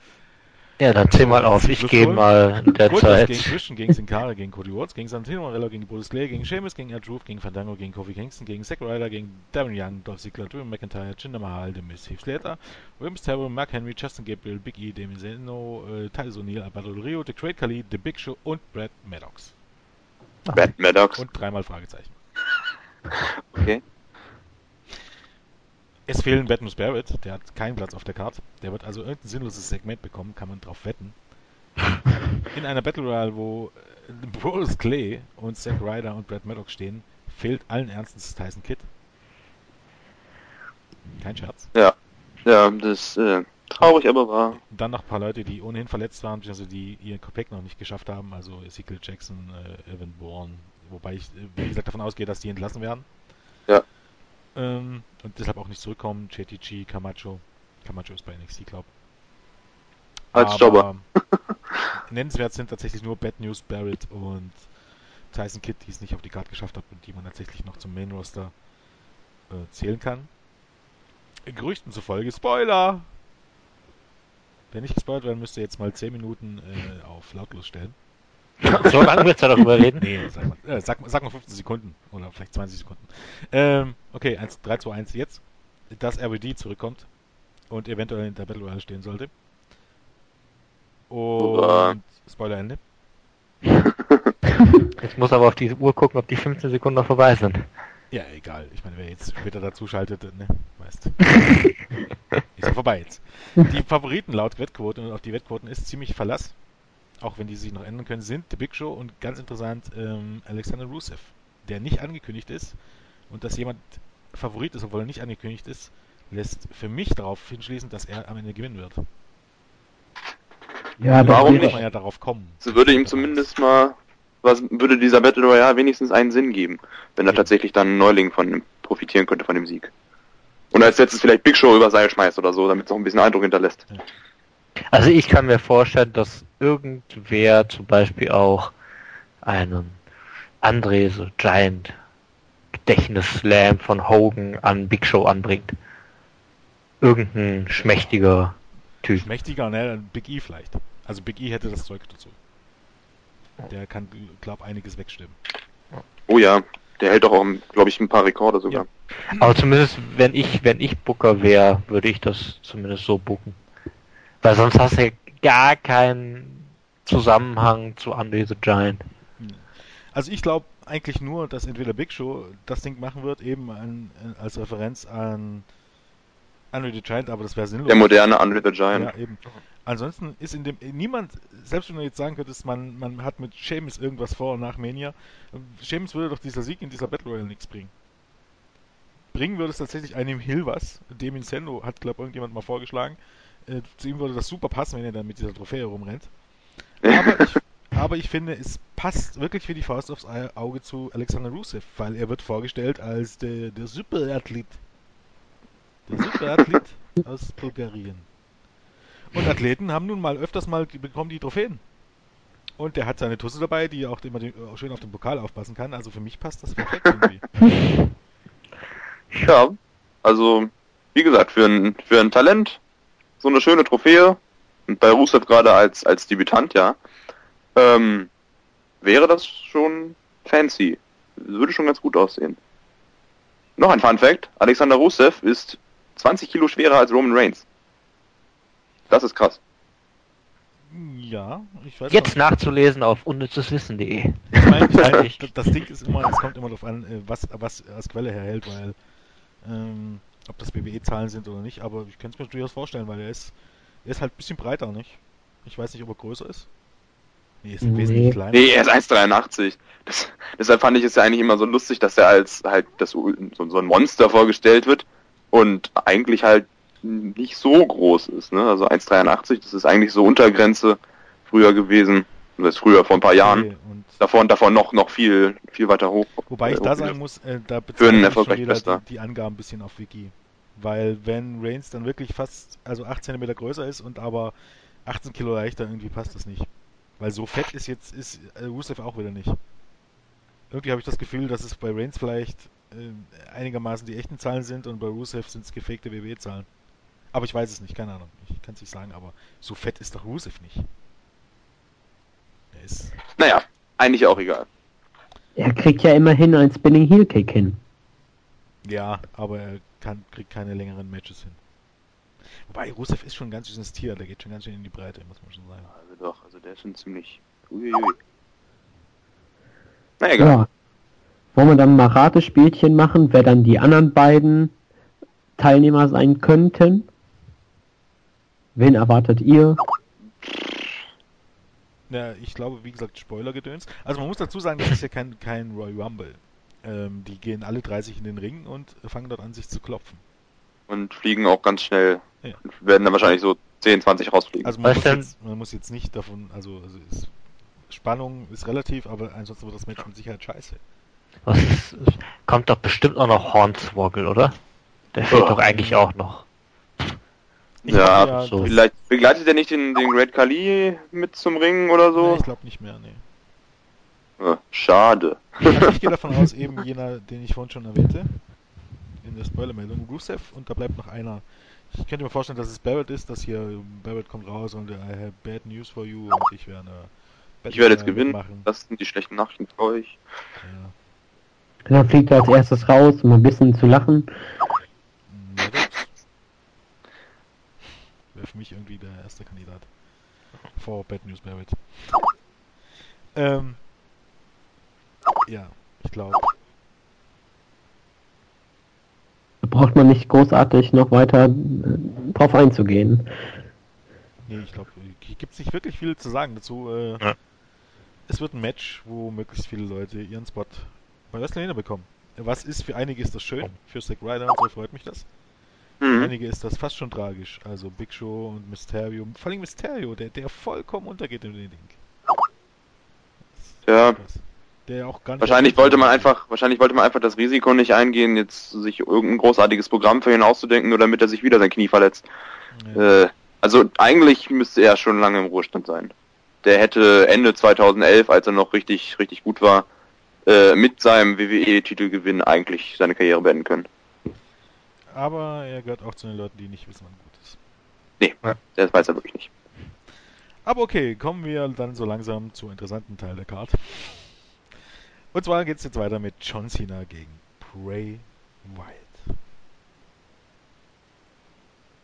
Ja, dann zähl mal auf. Ich gehe mal Goldust derzeit. gegen Christian, gegen Sin Cara, gegen Cody Rhodes, gegen Santino Morello, gegen Bruce Clay, gegen Sheamus, gegen Ed Roof, gegen Fandango, gegen Kofi Kingston, gegen Zack Ryder, gegen Darren Young, Dolph Ziggler, Drew McIntyre, Jinder Mahal, The Miz, Heath Slater, Rey Mysterio, Mark Henry, Justin Gabriel, Big E, Damien Zeno, äh, Titus O'Neil, Alberto Rio, The Great Khali, The Big Show und Brad Maddox. Bad Maddox. Und dreimal Fragezeichen. Okay. Es fehlen Batmus Barrett, der hat keinen Platz auf der Karte. Der wird also irgendein sinnloses Segment bekommen, kann man drauf wetten. In einer Battle Royale, wo äh, Bruce Clay und Zack Ryder und Brad Maddox stehen, fehlt allen Ernstes Tyson Kidd. Kein Scherz. Ja, das äh, traurig, aber wahr. Dann noch ein paar Leute, die ohnehin verletzt waren, also die ihr Gepäck noch nicht geschafft haben, also Ezekiel Jackson, äh, Evan Bourne, wobei ich, äh, wie gesagt, davon ausgehe, dass die entlassen werden. Ja. Ähm, und deshalb auch nicht zurückkommen. JTG, Camacho. Camacho ist bei NXT, glaub. Als Jobber. nennenswert sind tatsächlich nur Bad News Barrett und Tyson Kidd, die es nicht auf die Karte geschafft hat und die man tatsächlich noch zum Main Roster äh, zählen kann. Gerüchten zufolge Spoiler! Wer nicht gespoilert werden müsste, jetzt mal 10 Minuten äh, auf lautlos stellen. So lange willst du darüber reden? Nee, sag mal, äh, sag, sag mal 15 Sekunden oder vielleicht 20 Sekunden. Ähm, okay, 1, 3, 2, 1 jetzt. Dass RBD zurückkommt und eventuell in der Battle Royale stehen sollte. Und Spoiler Ende. Jetzt muss aber auf die Uhr gucken, ob die 15 Sekunden noch vorbei sind. Ja, egal. Ich meine, wer jetzt später dazu schaltet, ne, weißt. ist ja vorbei jetzt. Die Favoriten laut Wettquote und auf die Wettquoten ist ziemlich Verlass, auch wenn die sich noch ändern können, sind The Big Show und ganz interessant ähm, Alexander Rusev, der nicht angekündigt ist und dass jemand Favorit ist, obwohl er nicht angekündigt ist, lässt für mich darauf hinschließen, dass er am Ende gewinnen wird. Ja, Warum Muss wäre- man ja darauf kommen. So würde ihm zumindest mal, was würde dieser Battle Royale wenigstens einen Sinn geben, wenn er Ja. tatsächlich dann ein Neuling von dem profitieren könnte von dem Sieg. Und als letztes vielleicht Big Show über Seil schmeißt oder so, damit es auch ein bisschen Eindruck hinterlässt. Also ich kann mir vorstellen, dass irgendwer zum Beispiel auch einen André so Giant Gedächtnis-Slam von Hogan an Big Show anbringt. Irgendein schmächtiger Typ. Mächtiger, ne? Big E vielleicht. Also Big E hätte das Zeug dazu. Der kann, glaub, einiges wegstimmen. Oh ja, der hält doch auch, glaube ich, ein paar Rekorde sogar. Aber zumindest, wenn ich, wenn ich Booker wäre, würde ich das zumindest so booken. Weil sonst hast du ja gar keinen Zusammenhang zu Andre the Giant. Also ich glaube eigentlich nur, dass entweder Big Show das Ding machen wird, eben an, als Referenz an Andre the Giant, aber das wäre sinnlos. Der moderne Andre the Giant. Ja, eben. Ansonsten ist in dem niemand, selbst wenn du jetzt sagen könntest, man, man hat mit Sheamus irgendwas vor nach Mania, Sheamus würde doch dieser Sieg in dieser Battle Royale nichts bringen. Bringen würde es tatsächlich einem Hill was, dem Incendo hat, glaube irgendjemand mal vorgeschlagen. Äh, zu ihm würde das super passen, wenn er dann mit dieser Trophäe rumrennt. Aber ich, aber ich finde, es passt wirklich wie die Faust aufs Auge zu Alexander Rusev, weil er wird vorgestellt als der, der Superathlet. Der Superathlet aus Bulgarien. Und Athleten haben nun mal öfters mal bekommen die Trophäen. Und der hat seine Tusse dabei, die auch immer den, auch schön auf den Pokal aufpassen kann. Also für mich passt das perfekt irgendwie. Ja, also, wie gesagt, für ein, für ein Talent, so eine schöne Trophäe, und bei Rusev gerade als, als Debütant, ja, ähm, wäre das schon fancy. Würde schon ganz gut aussehen. Noch ein Fun Fact. Alexander Rusev ist 20 Kilo schwerer als Roman Reigns. Das ist krass. Ja, ich weiß Jetzt nachzulesen auf unnützeswissen.de. Ich meine, ich meine, das- das Ding ist immer, es kommt immer darauf an, äh, was, was als Quelle herhält, weil ähm, ob das BWE-Zahlen sind oder nicht, aber ich kann es mir durchaus vorstellen, weil er ist, er ist halt ein bisschen breiter, nicht? Ich weiß nicht, ob er größer ist. Nee, ist Nee. wesentlich kleiner. Nee, er ist 1,83. Das, deshalb fand ich es ja eigentlich immer so lustig, dass er als halt das, so, so ein Monster vorgestellt wird und eigentlich halt nicht so groß ist. Ne? Also 1,83, das ist eigentlich so Untergrenze früher gewesen. Das ist früher vor ein paar Jahren. Und Davor und davor noch, noch viel, viel weiter hoch. Wobei ich Äh, da sagen muss, äh, da Für beziehe einen ich schon wieder die, die Angaben ein bisschen auf Wiki. Weil wenn Reigns dann wirklich fast, also 8 cm größer ist und aber 18 Kilo leichter, irgendwie passt das nicht. Weil so fett ist jetzt, ist äh, Rusev auch wieder nicht. Irgendwie habe ich das Gefühl, dass es bei Reigns vielleicht äh, einigermaßen die echten Zahlen sind und bei Rusev sind es gefakte WWE-Zahlen. Aber ich weiß es nicht, keine Ahnung. Ich kann es nicht sagen, aber so fett ist doch Rusev nicht. Ist Naja, eigentlich auch egal. Er kriegt ja immerhin ein Spinning Heel Kick hin. Ja, aber er kann, kriegt keine längeren Matches hin. Wobei, Rusev ist schon ein ganz schönes Tier, der geht schon ganz schön in die Breite, muss man schon sagen. Also doch, also der ist schon ziemlich. Uiuiui. Na egal. Ja. Wollen wir dann mal Ratespielchen machen, wer dann die anderen beiden Teilnehmer sein könnten? Wen erwartet ihr? Ja, ich glaube, wie gesagt, Spoiler-Gedöns. Also man muss dazu sagen, das ist ja kein, kein Royal Rumble. Ähm, die gehen alle 30 in den Ring und fangen dort an, sich zu klopfen. Und fliegen auch ganz schnell. Ja. Werden dann wahrscheinlich so 10, 20 rausfliegen. Also man muss, jetzt, man muss jetzt nicht davon, also, also ist, Spannung ist relativ, aber ansonsten wird das Match mit Sicherheit scheiße. Was ist, kommt doch bestimmt auch noch Hornswoggle, oder? Der fehlt Oh. doch eigentlich auch noch. Ich Ja, ja so. Vielleicht begleitet er nicht den, den Great Khali mit zum Ring oder Nee, so? ich glaube nicht mehr, nee. Ja, schade. Also ich gehe davon aus, eben jener, den ich vorhin schon erwähnte, in der Spoilermeldung, Rusev, und da bleibt noch einer. Ich könnte mir vorstellen, dass es Barrett ist, dass hier Barrett kommt raus und I have bad news for you und ich werde Ich werde jetzt äh, gewinnen. mitmachen. Das sind die schlechten Nachrichten für euch. Ja. Dann fliegt er als erstes raus, um ein bisschen zu lachen. Ja, das wäre für mich irgendwie der erste Kandidat. Vor Bad News Barrett. Ähm, ja, ich glaube. Da braucht man nicht großartig noch weiter äh, drauf einzugehen. Nee, ich glaube, hier gibt es nicht wirklich viel zu sagen dazu. Äh, Ja. Es wird ein Match, wo möglichst viele Leute ihren Spot bei WrestleMania bekommen. Was ist, für einige ist das schön, für Zack Ryder und so freut mich das. Mhm. einige ist das fast schon tragisch. Also Big Show und Mysterio, vor allem Mysterio, der, der vollkommen untergeht in den Ding. Ja, Der auch gar wahrscheinlich wollte man einfach, wahrscheinlich wollte man einfach das Risiko nicht eingehen, jetzt sich irgendein großartiges Programm für ihn auszudenken, nur damit er sich wieder sein Knie verletzt. Ja. Äh, also eigentlich müsste er schon lange im Ruhestand sein. Der hätte Ende 2011, als er noch richtig, richtig gut war, äh, mit seinem WWE-Titelgewinn eigentlich seine Karriere beenden können. Aber er gehört auch zu den Leuten, die nicht wissen, wann gut ist. Nee, das weiß er wirklich nicht. Aber okay, kommen wir dann so langsam zum interessanten Teil der Card. Und zwar geht es jetzt weiter mit John Cena gegen Bray Wyatt.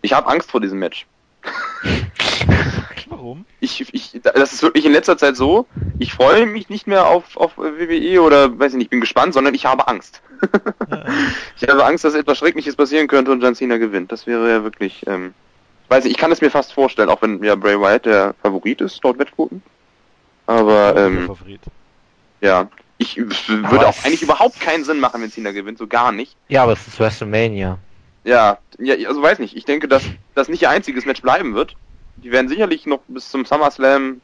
Ich habe Angst vor diesem Match. Warum? Ich, ich, das ist wirklich in letzter Zeit so, ich freue mich nicht mehr auf, auf WWE oder weiß ich nicht, bin gespannt, sondern ich habe Angst. Ja, Ich habe Angst, dass etwas Schreckliches passieren könnte und John Cena gewinnt. Das wäre ja wirklich, ähm, weiß nicht, ich kann es mir fast vorstellen, auch wenn ja Bray Wyatt der Favorit ist, laut Wettquoten. Aber, ähm, Favorit. ja, ich würde Aber auch eigentlich überhaupt keinen Sinn machen, wenn Cena gewinnt, so gar nicht. Ja, aber es ist WrestleMania. Ja, ja, also weiß nicht. Ich denke, dass das nicht ihr einziges Match bleiben wird. Die werden sicherlich noch bis zum SummerSlam,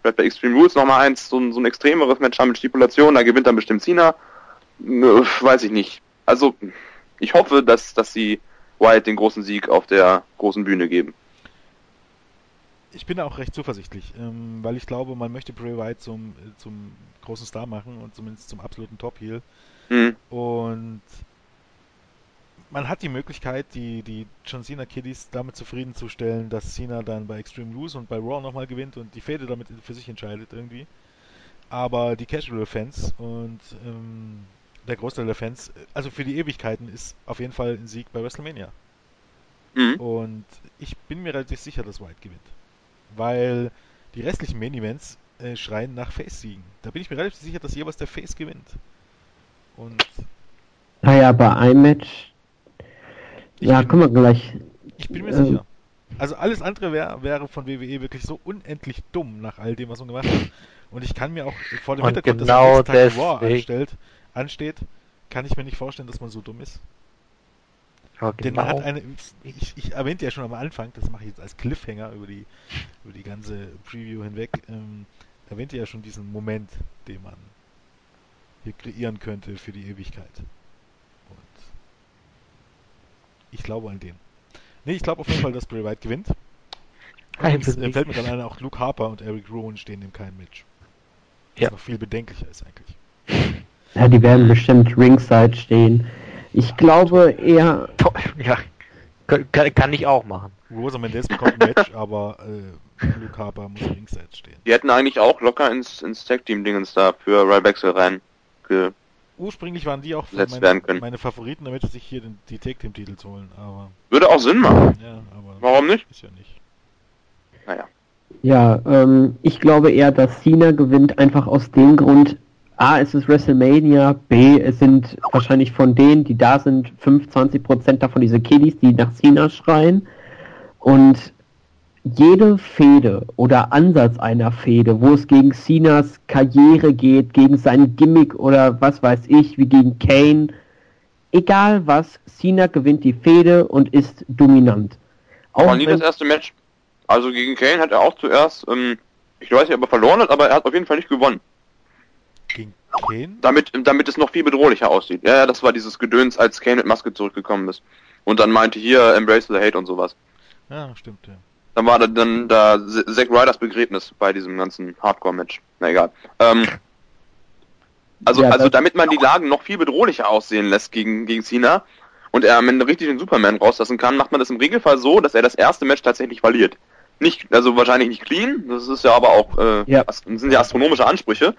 vielleicht bei Extreme Rules noch mal eins, so, ein- so ein extremeres Match haben mit Stipulation, da gewinnt dann bestimmt Cena. Weiß ich nicht. Also, ich hoffe, dass, dass sie Wyatt den großen Sieg auf der großen Bühne geben. Ich bin auch recht zuversichtlich, ähm, weil ich glaube, man möchte Bray Wyatt zum, zum großen Star machen und zumindest zum absoluten Top-Heel. Hm. Und man hat die Möglichkeit, die, die John Cena Kiddies damit zufriedenzustellen, dass Cena dann bei Extreme Lose und bei Raw nochmal gewinnt und die Fäde damit für sich entscheidet irgendwie. Aber die Casual-Fans und ähm, der Großteil der Fans, also für die Ewigkeiten ist auf jeden Fall ein Sieg bei WrestleMania. Mhm. Und ich bin mir relativ sicher, dass White gewinnt. Weil die restlichen Main Events äh, schreien nach Face-Siegen. Da bin ich mir relativ sicher, dass jeweils der Face gewinnt. Und Naja, bei einem Match. Ich Ja, kommen wir gleich. ich bin mir Ähm. sicher. Also alles andere wär, wäre von WWE wirklich so unendlich dumm nach all dem, was man gemacht hat. Und ich kann mir auch vor dem Und Hintergrund, genau dass nächsten Tag War anstellt, ansteht, kann ich mir nicht vorstellen, dass man so dumm ist. Ja, Denn man genau. hat eine, ich, ich erwähnte ja schon am Anfang, das mache ich jetzt als Cliffhanger über die, über die ganze Preview hinweg, ähm, erwähnte ja schon diesen Moment, den man hier kreieren könnte für die Ewigkeit. Ich glaube an den. Nee, ich glaube auf jeden Fall, dass Bray Wyatt gewinnt. Übrigens, äh, fällt mir dann ein, auch Luke Harper und Eric Rowan stehen in keinem Match. Was Ja. noch viel bedenklicher ist eigentlich. Ja, die werden bestimmt ringside stehen. Ich glaube eher. Ja, kann, kann- ich auch machen. Rosa Mendes bekommt ein Match, aber äh, Luke Harper muss ringside stehen. Die hätten eigentlich auch locker ins, ins Tag-Team-Dingens da für Ryback rein. Ge Ursprünglich waren die auch meine, werden können. meine Favoriten, damit sie sich hier den, die Tag Team Titel holen, aber würde auch Sinn machen. ja, aber Warum nicht? ist ja nicht. Naja. Ja, ähm, ich glaube eher, dass Cena gewinnt, einfach aus dem Grund, A, es ist WrestleMania, B, es sind wahrscheinlich von denen, die da sind, 25% davon diese Kiddies, die nach Cena schreien. Und jede Fehde oder Ansatz einer Fehde, wo es gegen Cenas Karriere geht, gegen sein Gimmick oder was weiß ich, wie gegen Kane, egal was, Cena gewinnt die Fehde und ist dominant. Auch War nie das erste Match. Also gegen Kane hat er auch zuerst, ähm, ich weiß nicht, ob er verloren hat, aber er hat auf jeden Fall nicht gewonnen. Gegen Kane? Damit, damit es noch viel bedrohlicher aussieht. Ja, ja, das war dieses Gedöns, als Kane mit Maske zurückgekommen ist. Und dann meinte hier, embrace the hate und sowas. Ja, stimmt, ja. Dann war da dann da Zack Ryders Begräbnis bei diesem ganzen Hardcore-Match. Na egal. Ähm, also, Ja, also damit man die Lagen noch viel bedrohlicher aussehen lässt gegen, gegen Cena und er am Ende richtig den Superman rauslassen kann, macht man das im Regelfall so, dass er das erste Match tatsächlich verliert. Nicht, also wahrscheinlich nicht clean, das ist ja aber auch, äh, Ja. sind ja astronomische Ansprüche.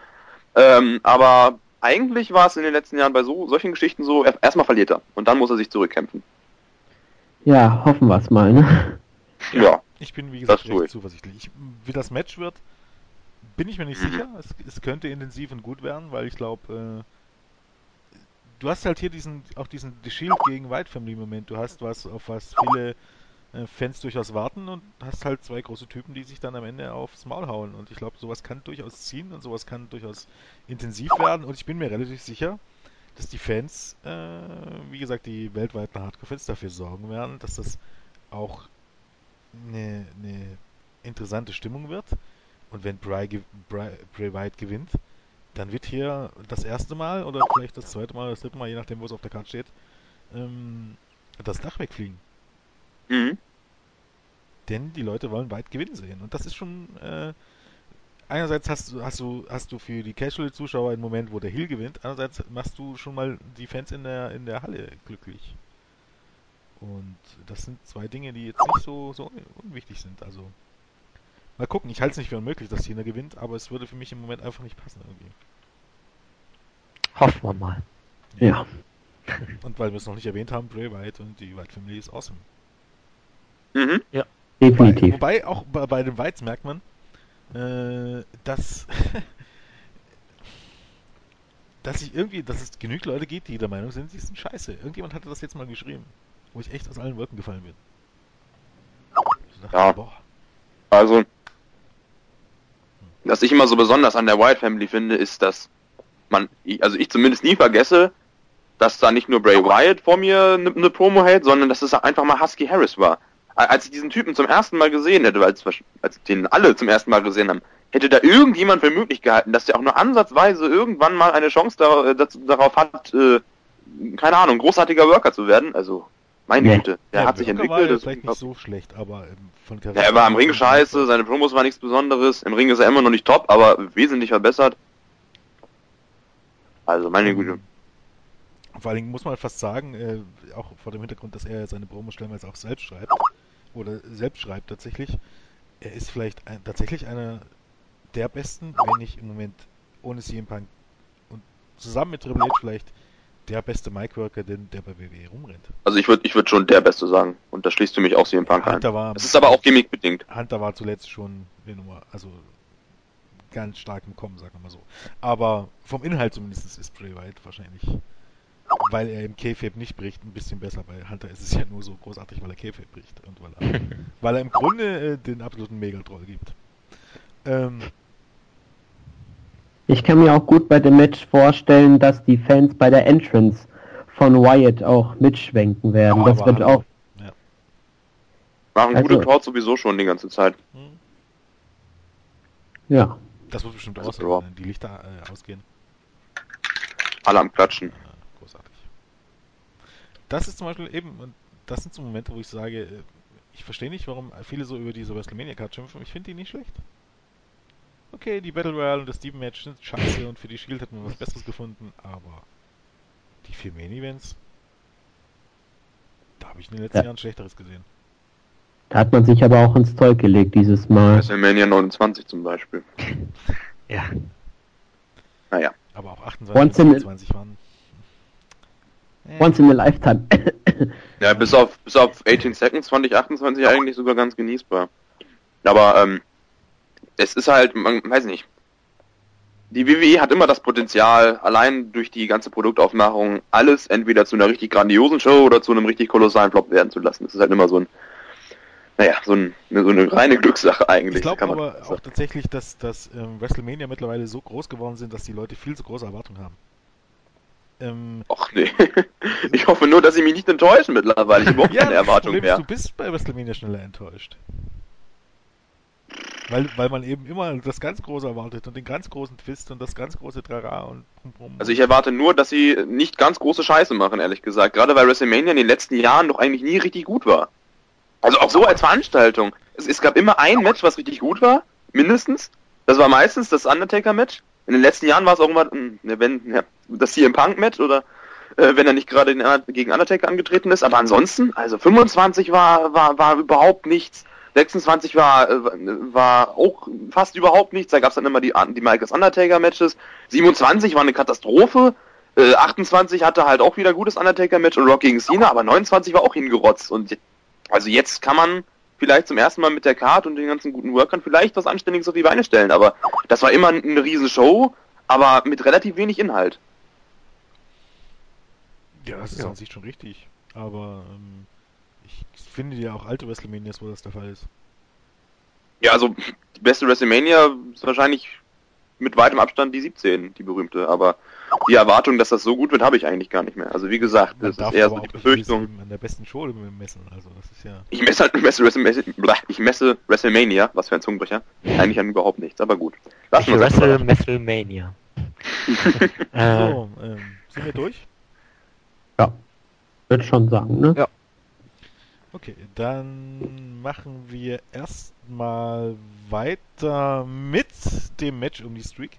Ähm, aber eigentlich war es in den letzten Jahren bei so solchen Geschichten so, er- erstmal verliert er und dann muss er sich zurückkämpfen. Ja, hoffen wir es mal, ne? Ja. Ich bin, wie gesagt, recht ich. zuversichtlich. Ich, wie das Match wird, bin ich mir nicht Mhm. sicher. Es, es könnte intensiv und gut werden, weil ich glaube, äh, du hast halt hier diesen, auch diesen The Shield gegen White Family Moment. Du hast was, auf was viele äh, Fans durchaus warten und hast halt zwei große Typen, die sich dann am Ende aufs Maul hauen. Und ich glaube, sowas kann durchaus ziehen und sowas kann durchaus intensiv werden. Und ich bin mir relativ sicher, dass die Fans, äh, wie gesagt, die weltweiten Hardcore-Fans dafür sorgen werden, dass das auch eine, eine interessante Stimmung wird. Und wenn Bray, Bray, Bray Wyatt gewinnt, dann wird hier das erste Mal oder vielleicht das zweite Mal, das dritte Mal, je nachdem, wo es auf der Karte steht, ähm, das Dach wegfliegen. Mhm. Denn die Leute wollen weit gewinnen sehen. Und das ist schon. Äh, einerseits hast du, hast du, hast du für die Casual-Zuschauer einen Moment, wo der Hill gewinnt. Andererseits machst du schon mal die Fans in der, in der Halle glücklich. Und das sind zwei Dinge, die jetzt nicht so, so unwichtig sind. Also. Mal gucken, ich halte es nicht für unmöglich, dass Cena gewinnt, aber es würde für mich im Moment einfach nicht passen irgendwie. Hoffen wir mal. Ja. Und weil wir es noch nicht erwähnt haben, Bray Wyatt und die White Family ist awesome. Mhm. Wobei, Definitiv. wobei auch bei, bei den Whites merkt man, äh, dass, dass ich irgendwie, dass es genügend Leute gibt, die der Meinung sind, sie sind scheiße. Irgendjemand hatte das jetzt mal geschrieben, wo ich echt aus allen Wolken gefallen bin. Dachte, Ja. boah, Also, was ich immer so besonders an der Wyatt Family finde, ist, dass man, also ich zumindest nie vergesse, dass da nicht nur Bray Wyatt vor mir eine ne Promo hält, sondern dass es einfach mal Husky Harris war. Als ich diesen Typen zum ersten Mal gesehen hätte, als, als den alle zum ersten Mal gesehen haben, hätte da irgendjemand für möglich gehalten, dass der auch nur ansatzweise irgendwann mal eine Chance da, äh, dazu, darauf hat, äh, keine Ahnung, großartiger Worker zu werden. Also, meine Nee. Güte, der ja, hat sich entwickelt. War ja das ist vielleicht nicht so schlecht, aber ähm, von ja, er war im Ring scheiße, seine Promos waren nichts Besonderes, im Ring ist er immer noch nicht top, aber wesentlich verbessert. Also meine Güte. Vor allen Dingen muss man fast sagen, äh, auch vor dem Hintergrund, dass er seine Promos stellenweise auch selbst schreibt, oder selbst schreibt tatsächlich, er ist vielleicht ein, tatsächlich einer der besten, wenn nicht im Moment ohne CM Punk und zusammen mit Triple H vielleicht der beste Mic-Worker, den der bei WWE rumrennt. Also ich würde ich würd schon der Beste sagen. Und da schließt du mich auch CM Punk ein. Hunter war, Es ist aber auch gimmickbedingt. Hunter war zuletzt schon eine Nummer, also ganz stark im Kommen, sagen wir mal so. Aber vom Inhalt zumindest ist Bray Wyatt wahrscheinlich, weil er im K-Fape nicht bricht, ein bisschen besser. Bei Hunter ist es ja nur so großartig, weil er K-Fape bricht und weil er, weil er im Grunde äh, den absoluten Megatroll gibt. Ähm, Ich kann mir auch gut bei dem Match vorstellen, dass die Fans bei der Entrance von Wyatt auch mitschwenken werden. aber das wird hallo. auch, Machen Also- gute Crowd sowieso schon die ganze Zeit. Hm, ja. Das wird bestimmt Raw. wenn die Lichter äh, ausgehen. Alle am Klatschen. Ja, großartig. Das ist zum Beispiel eben, und das sind so Momente, wo ich sage, äh, ich verstehe nicht, warum viele so über diese WrestleMania-Card schimpfen. Ich finde die nicht schlecht. Okay, die Battle Royale und das Steven Match sind scheiße und für die Shield hätten wir was Besseres gefunden, aber die vier Main Events, da habe ich in den letzten Ja. Jahren Schlechteres gesehen. Da hat man sich aber auch ins Zeug gelegt dieses Mal. WrestleMania 29 zum Beispiel. Ja. Naja. Aber auch 28 Once und in a- 27 waren. Äh, Once in a lifetime. Ja, bis auf, bis auf 18 Seconds fand ich 28 eigentlich sogar ganz genießbar. Aber, ähm, es ist halt, man weiß nicht. Die WWE hat immer das Potenzial, allein durch die ganze Produktaufmachung, alles entweder zu einer richtig grandiosen Show oder zu einem richtig kolossalen Flop werden zu lassen. Das ist halt immer so ein, naja, so, ein, so eine reine Glückssache eigentlich. Ich glaube aber sagen. auch tatsächlich, dass, dass ähm, WrestleMania mittlerweile so groß geworden sind, dass die Leute viel zu große Erwartungen haben. Ähm, Och nee. Ich hoffe nur, dass sie mich nicht enttäuschen mittlerweile. Ich habe überhaupt keine das Erwartung Problem mehr. du bist bei WrestleMania schneller enttäuscht. Weil, weil man eben immer das ganz Große erwartet und den ganz großen Twist und das ganz große Trara und Pum. Also ich erwarte nur, dass sie nicht ganz große Scheiße machen, ehrlich gesagt. Gerade weil WrestleMania in den letzten Jahren doch eigentlich nie richtig gut war. Also auch so als Veranstaltung. Es, es gab immer ein Match, was richtig gut war, mindestens. Das war meistens das Undertaker-Match. In den letzten Jahren war es auch immer, mh, ne, wenn, ja, das CM Punk-Match oder äh, wenn er nicht gerade gegen Undertaker angetreten ist. Aber ansonsten, also 25 war, war, war überhaupt nichts. 26 war, äh, war auch fast überhaupt nichts. Da gab es dann immer die, die Michaels Undertaker-Matches. 27 war eine Katastrophe. Äh, 28 hatte halt auch wieder gutes Undertaker-Match und Rock gegen Cena, aber 29 war auch hingerotzt. Und also jetzt kann man vielleicht zum ersten Mal mit der Card und den ganzen guten Workern vielleicht was Anständiges auf die Beine stellen. Aber das war immer eine riesen Show, aber mit relativ wenig Inhalt. ja, das ist Ja. an sich schon richtig. Aber ähm, ich finde ja auch alte WrestleManias, wo das der Fall ist. Ja, also die beste WrestleMania ist wahrscheinlich mit weitem Abstand die 17, die berühmte. Aber die Erwartung, dass das so gut wird, habe ich eigentlich gar nicht mehr. Also wie gesagt, Man das darf ist eher aber so die Befürchtung. an der besten Show messen. Also das ist ja. Ich messe halt messe WrestleMania, ich messe WrestleMania, was für ein Zungenbrecher, eigentlich an überhaupt nichts, aber gut. Ich wir uns. WrestleMania. äh, So, ähm, sind wir durch? Würde schon sagen, ne? Ja. Okay, dann machen wir erstmal weiter mit dem Match um die Streak.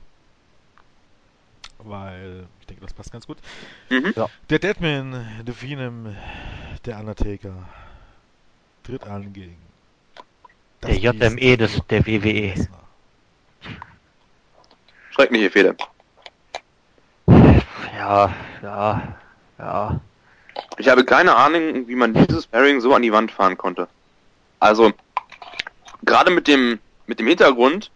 Weil ich denke, das passt ganz gut. Mhm. Der Deadman, The Phenom, der Undertaker tritt an gegen das Der JME des, der WWE. Lesnar. Schreckliche Fehler. Ja, ja, ja. Ich habe keine Ahnung, wie man dieses Pairing so an die Wand fahren konnte. Also, gerade mit dem, mit dem Hintergrund,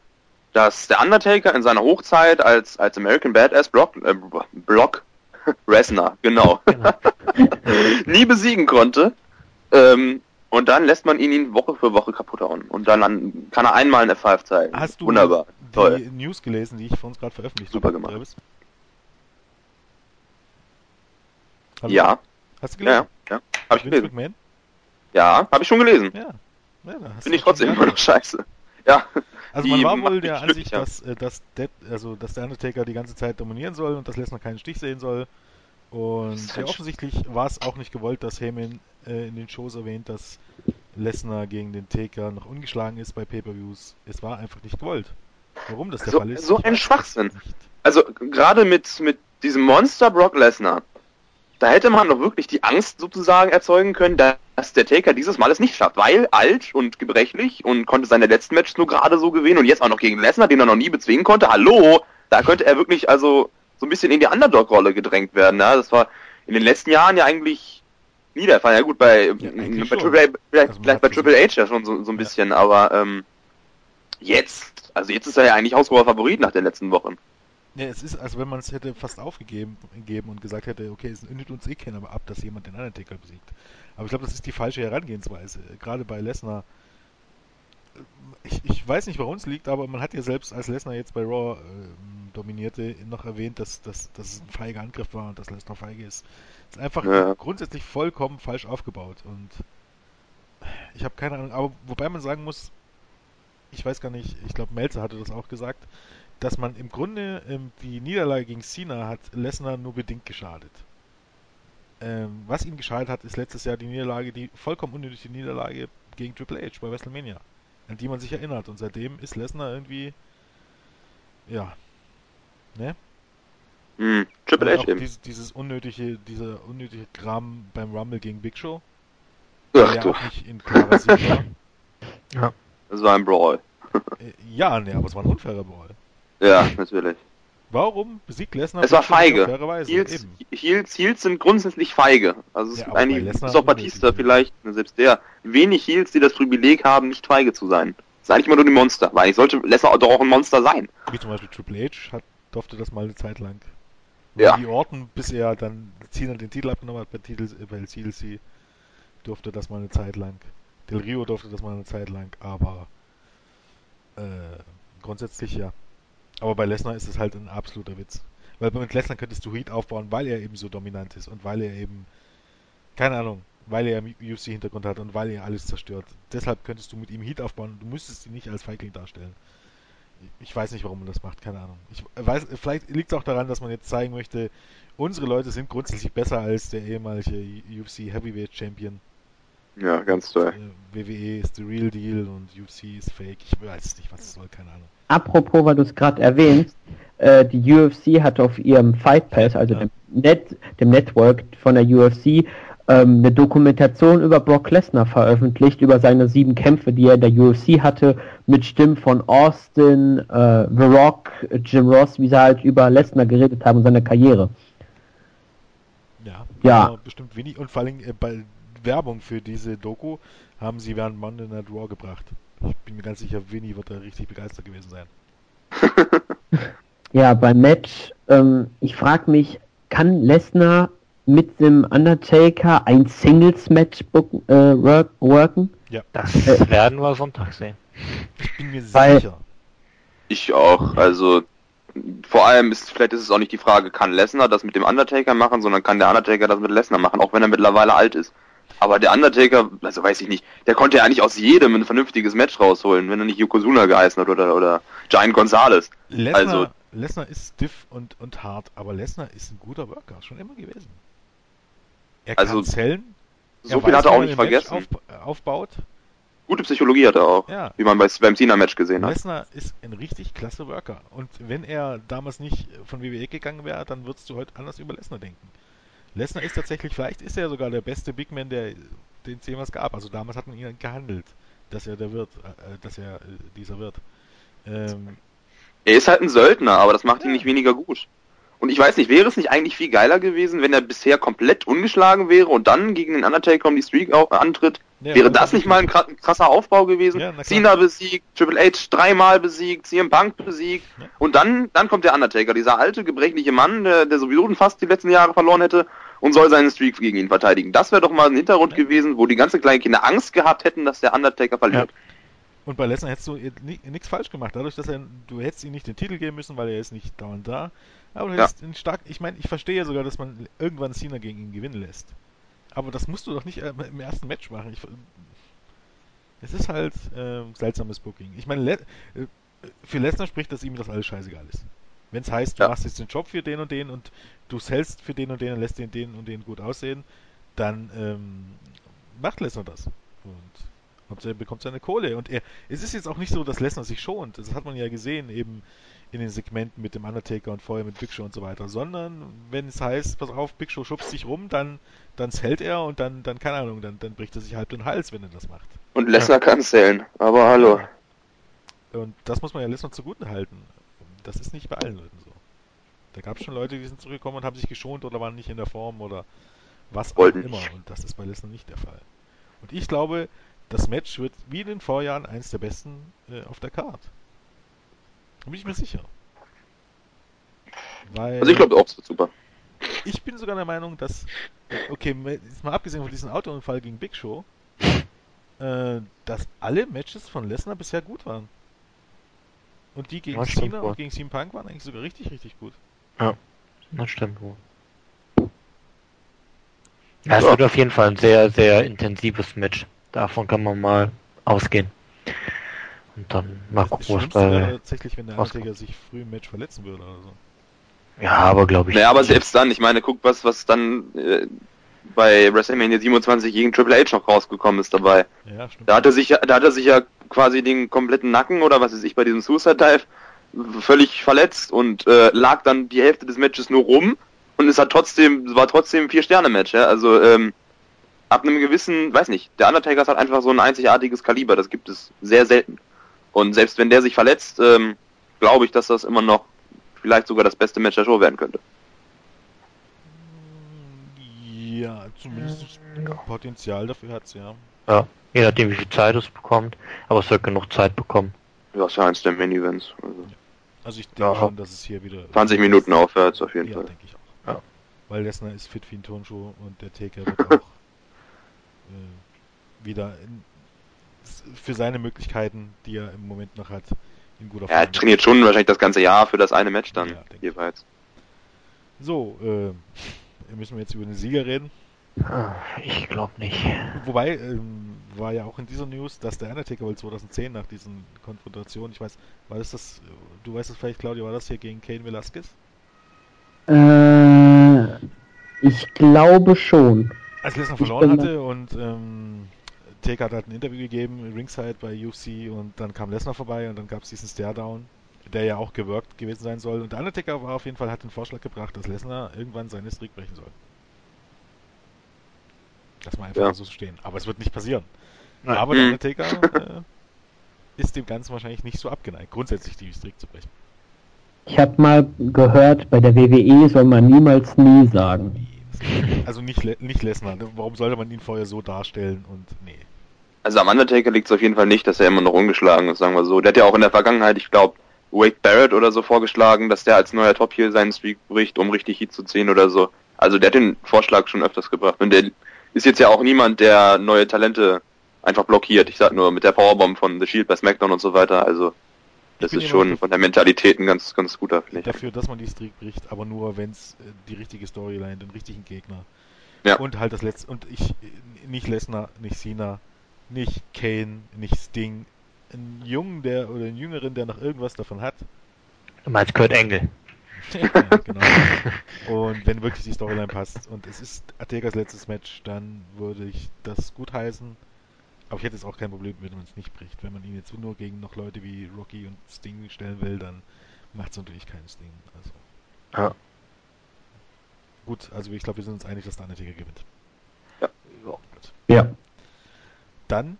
dass der Undertaker in seiner Hochzeit als, als American Badass Brock, äh, Brock Lesnar, genau, Genau. nie besiegen konnte. Ähm, und dann lässt man ihn, ihn Woche für Woche kaputt hauen. Und dann an, kann er einmal eine F5 zeigen. Hast du Wunderbar. die Toll. News gelesen, die ich für uns gerade veröffentlicht Super habe? gemacht. Travis? Hallo? Ja, Hast du ja, gelesen? ja. Habe ich Vince gelesen. McMahon? Ja, habe ich schon gelesen. Ja. ja Finde ich trotzdem immer noch scheiße. Ja. Also man war wohl der Ansicht, dass, äh, dass, Dead, also, dass der Undertaker die ganze Zeit dominieren soll und dass Lesnar keinen Stich sehen soll. Und ja, offensichtlich war es auch nicht gewollt, dass Heyman äh, in den Shows erwähnt, dass Lesnar gegen den Taker noch ungeschlagen ist bei Pay-Per-Views. Es war einfach nicht gewollt. Warum das der So- Fall ist? so ein Schwachsinn. Nicht. Also gerade mit, mit diesem Monster Brock Lesnar, da hätte man doch wirklich die Angst sozusagen erzeugen können, dass der Taker dieses Mal es nicht schafft, weil alt und gebrechlich und konnte seine letzten Matches nur gerade so gewinnen und jetzt auch noch gegen Lesnar, den er noch nie bezwingen konnte. Hallo, da könnte er wirklich also so ein bisschen in die Underdog-Rolle gedrängt werden. Ja? Das war in den letzten Jahren ja eigentlich nie der Fall. Ja gut, bei, Ja, bei Triple. A, vielleicht, Also vielleicht bei. Triple H ja schon so, so ein Ja. bisschen, aber ähm, jetzt, also jetzt ist er ja eigentlich haushoher Favorit nach den letzten Wochen. Ja, es ist, als wenn man es hätte fast aufgegeben gegeben und gesagt hätte, okay, es nimmt uns eh keiner ab, dass jemand den Undertaker besiegt. Aber ich glaube, das ist die falsche Herangehensweise. Gerade bei Lesnar. Ich, ich weiß nicht, warum es liegt, aber man hat ja selbst, als Lesnar jetzt bei Raw ähm, dominierte, noch erwähnt, dass, dass, dass es ein feiger Angriff war und dass Lesnar feige ist. Es ist einfach Ja. grundsätzlich vollkommen falsch aufgebaut und ich habe keine Ahnung, aber wobei man sagen muss, ich weiß gar nicht, ich glaube Melzer hatte das auch gesagt, dass man im Grunde ähm, die Niederlage gegen Cena hat Lesnar nur bedingt geschadet. Ähm, was ihm geschadet hat, ist letztes Jahr die Niederlage, die vollkommen unnötige Niederlage gegen Triple H bei WrestleMania, an die man sich erinnert. Und seitdem ist Lesnar irgendwie, ja, ne? Hm, Triple H eben. Dieses, dieses unnötige, dieser unnötige Kram beim Rumble gegen Big Show, Ach der ja du, auch nicht in klarer Sicht war. das war ein Brawl. Äh, ja, ne, aber es war ein unfairer Brawl. Ja, natürlich. Warum besiegt Lesnar Es war feige. Heels. Heels, Heels sind grundsätzlich feige. Also es Ja, ist eigentlich, bis auf Batista vielleicht, selbst der, wenig Heels, die das Privileg haben, nicht feige zu sein. Das ist eigentlich immer nur die Monster. Weil ich sollte Lesnar doch auch ein Monster sein. Wie zum Beispiel Triple H hat, durfte das mal eine Zeit lang. Ja. Die Orten, bis er dann Cena den Titel abgenommen hat bei, Titel, bei CLC, durfte das mal eine Zeit lang. Del Rio durfte das mal eine Zeit lang, aber äh, grundsätzlich ja. Aber bei Lesnar ist es halt ein absoluter Witz. Weil mit Lesnar könntest du Heat aufbauen, weil er eben so dominant ist und weil er eben, keine Ahnung, weil er UFC-Hintergrund hat und weil er alles zerstört. Deshalb könntest du mit ihm Heat aufbauen. Du müsstest ihn nicht als Feigling darstellen. Ich weiß nicht, warum man das macht, keine Ahnung. Ich weiß, vielleicht liegt es auch daran, dass man jetzt zeigen möchte, unsere Leute sind grundsätzlich besser als der ehemalige UFC Heavyweight Champion. Ja, ganz toll. Äh, WWE ist the real deal und UFC ist fake. Ich weiß nicht, was es soll, keine Ahnung. Apropos, weil du es gerade erwähnst, äh, die UFC hat auf ihrem Fight Pass, also Ja. dem, Net, dem Network von der UFC, ähm, eine Dokumentation über Brock Lesnar veröffentlicht, über seine sieben Kämpfe, die er in der UFC hatte, mit Stimmen von Austin, äh, The Rock, Jim Ross, wie sie halt über Lesnar geredet haben und seine Karriere. Ja, Ja. bestimmt wenig. Und vor allem äh, bei Werbung für diese Doku haben sie während Monday Night Raw gebracht. Ich bin mir ganz sicher, Winnie wird da richtig begeistert gewesen sein. Ja, beim Match, ähm, ich frage mich, kann Lesnar mit dem Undertaker ein Singles-Match book- äh, work worken? Das Äh. werden wir Sonntag sehen. Ich bin mir Weil- sicher. Ich auch. Also vor allem ist vielleicht ist es auch nicht die Frage, kann Lesnar das mit dem Undertaker machen, sondern kann der Undertaker das mit Lesnar machen, auch wenn er mittlerweile alt ist. Aber der Undertaker, also weiß ich nicht, der konnte ja eigentlich aus jedem ein vernünftiges Match rausholen, wenn er nicht Yokozuna geheißen hat oder oder Giant Gonzalez. Lesnar, Also- Lesnar ist stiff und, und hart, aber Lesnar ist ein guter Worker, schon immer gewesen. Er Also, kann zählen. So viel weiß, hat er auch nicht vergessen. Auf, aufbaut. Gute Psychologie hat er auch, Ja. wie man bei, beim Cena-Match gesehen hat. Lesnar ist ein richtig klasse Worker. Und wenn er damals nicht von WWE gegangen wäre, dann würdest du heute anders über Lesnar denken. Lesnar ist tatsächlich, vielleicht ist er sogar der beste Big Man, der den es jemals gab. Also damals hat man ihn gehandelt, dass er der wird, äh, dass er äh, dieser wird. Ähm, Er ist halt ein Söldner, aber das macht ihn Ja. nicht weniger gut. Und ich weiß nicht, wäre es nicht eigentlich viel geiler gewesen, wenn er bisher komplett ungeschlagen wäre und dann gegen den Undertaker um die Streak auch antritt? ja, wäre das nicht mal ein kra- krasser Aufbau gewesen? Ja. Cena besiegt, Triple H dreimal besiegt, CM Punk besiegt und dann, dann kommt der Undertaker, dieser alte, gebrechliche Mann, der, der sowieso fast die letzten Jahre verloren hätte und soll seinen Streak gegen ihn verteidigen. Das wäre doch mal ein Hintergrund Ja. gewesen, wo die ganzen kleinen Kinder Angst gehabt hätten, dass der Undertaker verliert. Und bei Lesnar hättest du nichts falsch gemacht. Dadurch, dass er, du hättest ihm nicht den Titel geben müssen, weil er ist nicht dauernd da. Aber du Ja. hättest ihn stark, ich meine, ich verstehe ja sogar, dass man irgendwann Cena gegen ihn gewinnen lässt. Aber das musst du doch nicht äh, im ersten Match machen. Ich, es ist halt äh, seltsames Booking. Ich meine, Le äh, für Lesnar spricht, dass ihm das alles scheißegal ist. Wenn es heißt, du Ja. machst jetzt den Job für den und den und du hältst für den und den und lässt den, den und den gut aussehen, dann ähm, macht Lesnar das. Und er bekommt seine Kohle. Und er, es ist jetzt auch nicht so, dass Lesnar sich schont. Das hat man ja gesehen, eben in den Segmenten mit dem Undertaker und vorher mit Big Show und so weiter. Sondern wenn es heißt, pass auf, Big Show schubst sich rum, dann, dann hält er und dann, dann, keine Ahnung, dann, dann bricht er sich halb den Hals, wenn er das macht. Und Lesnar kann zählen, aber hallo. Und das muss man ja Lesnar zugute halten. Das ist nicht bei allen Leuten so. Da gab es schon Leute, die sind zurückgekommen und haben sich geschont oder waren nicht in der Form oder was Wollten auch immer. Und das ist bei Lesnar nicht der Fall. Und ich glaube, das Match wird wie in den Vorjahren eins der besten äh, auf der Card. Da bin ich mir sicher. Weil Also ich glaube auch, es wird super. ich bin sogar der Meinung, dass, okay, jetzt mal abgesehen von diesem Autounfall gegen Big Show, äh, dass alle Matches von Lesnar bisher gut waren. Und die gegen Das wohl. und gegen CM Punk waren eigentlich sogar richtig, richtig gut. Das stimmt wohl. Ja, es wird auf jeden Fall ein sehr, sehr intensives Match. Davon kann man mal ausgehen. Und dann mal gucken, was Schlimmste wäre bei. tatsächlich, wenn der. Undertaker sich früh im Match verletzen würde oder so. Ja, aber glaube ich. Naja, aber selbst dann, ich meine, guck, was, was dann äh, bei WrestleMania 27 gegen Triple H noch rausgekommen ist dabei. Ja, stimmt. Da hat er sich ja, da hat er sich ja quasi den kompletten Nacken oder was weiß ich bei diesem Suicide Dive völlig verletzt und äh, lag dann die Hälfte des Matches nur rum und es hat trotzdem, war trotzdem ein Vier-Sterne-Match, ja. Also ähm, ab einem gewissen, weiß nicht, der Undertaker halt einfach so ein einzigartiges Kaliber, das gibt es sehr selten. Und selbst wenn der sich verletzt, ähm, glaube ich, dass das immer noch vielleicht sogar das beste Match der Show werden könnte. Ja, zumindest Ja. Potenzial dafür hat's ja. Ja, je nachdem, wie viel Zeit es bekommt. Aber es wird genug Zeit bekommen. Ja, ist ja eins der Main-Events. Also Also ich denke Ja. schon, dass es hier wieder 20 Minuten aufwärts auf jeden Ja, Fall. denke ich auch. Ja. Weil Lesnar ist fit wie ein Turnschuh und der Taker wird auch äh, wieder in, für seine Möglichkeiten, die er im Moment noch hat, in guter Ja, er trainiert schon wahrscheinlich das ganze Jahr für das eine Match dann jeweils. So, äh, müssen wir jetzt über den Sieger reden. Ah, Ich glaube nicht. Wobei, ähm, war ja auch in dieser News, dass der Undertaker wohl 2010 nach diesen Konfrontationen, ich weiß, war das das, du weißt es vielleicht, Claudia, war das hier gegen Kane Velasquez? Äh, ich glaube schon. Als Lesnar verloren hatte und ähm, Taker hat halt ein Interview gegeben, Ringside bei UFC und dann kam Lesnar vorbei und dann gab es diesen Stare-Down, der ja auch gewirkt gewesen sein soll. Und der Undertaker war auf jeden Fall, hat den Vorschlag gebracht, dass Lesnar irgendwann seine Streak brechen soll. Lass mal einfach Ja. so stehen. Aber es wird nicht passieren. Nein. Aber der Mhm. Undertaker äh, ist dem Ganzen wahrscheinlich nicht so abgeneigt, grundsätzlich die Streak zu brechen. Ich habe mal gehört, bei der WWE soll man niemals nie sagen. Also nicht, nicht Lesnar. Warum sollte man ihn vorher so darstellen und nee. Also am Undertaker liegt es auf jeden Fall nicht, dass er immer noch ungeschlagen ist, sagen wir so. Der hat ja auch in der Vergangenheit, ich glaube, Wade Barrett oder so vorgeschlagen, dass der als neuer Top hier seinen Streak bricht, um richtig Heat zu ziehen oder so. Also der hat den Vorschlag schon öfters gebracht. Und der ist jetzt ja auch niemand, der neue Talente einfach blockiert. Ich sag nur mit der Powerbomb von The Shield bei SmackDown und so weiter. Also das ist schon von der Mentalität ein ganz, ganz guter, finde ich. dafür, dass man die Streak bricht, aber nur wenn es äh, die richtige Storyline, den richtigen Gegner Ja. und halt das letzte und ich äh, nicht Lesnar, nicht Cena, nicht Kane, nicht Sting, einen Jungen, der oder einen Jüngeren, der noch irgendwas davon hat. Du meinst Kurt Engel. ja, genau. Und wenn wirklich die Storyline passt und es ist Ategas letztes Match, dann würde ich das gut heißen. Aber ich hätte jetzt auch kein Problem, wenn man es nicht bricht. Wenn man ihn jetzt nur gegen noch Leute wie Rocky und Sting stellen will, dann macht es natürlich keinen Sting. Also. Ja. Gut, also ich glaube, wir sind uns einig, dass der Undertaker gewinnt. Gut. Ja. Dann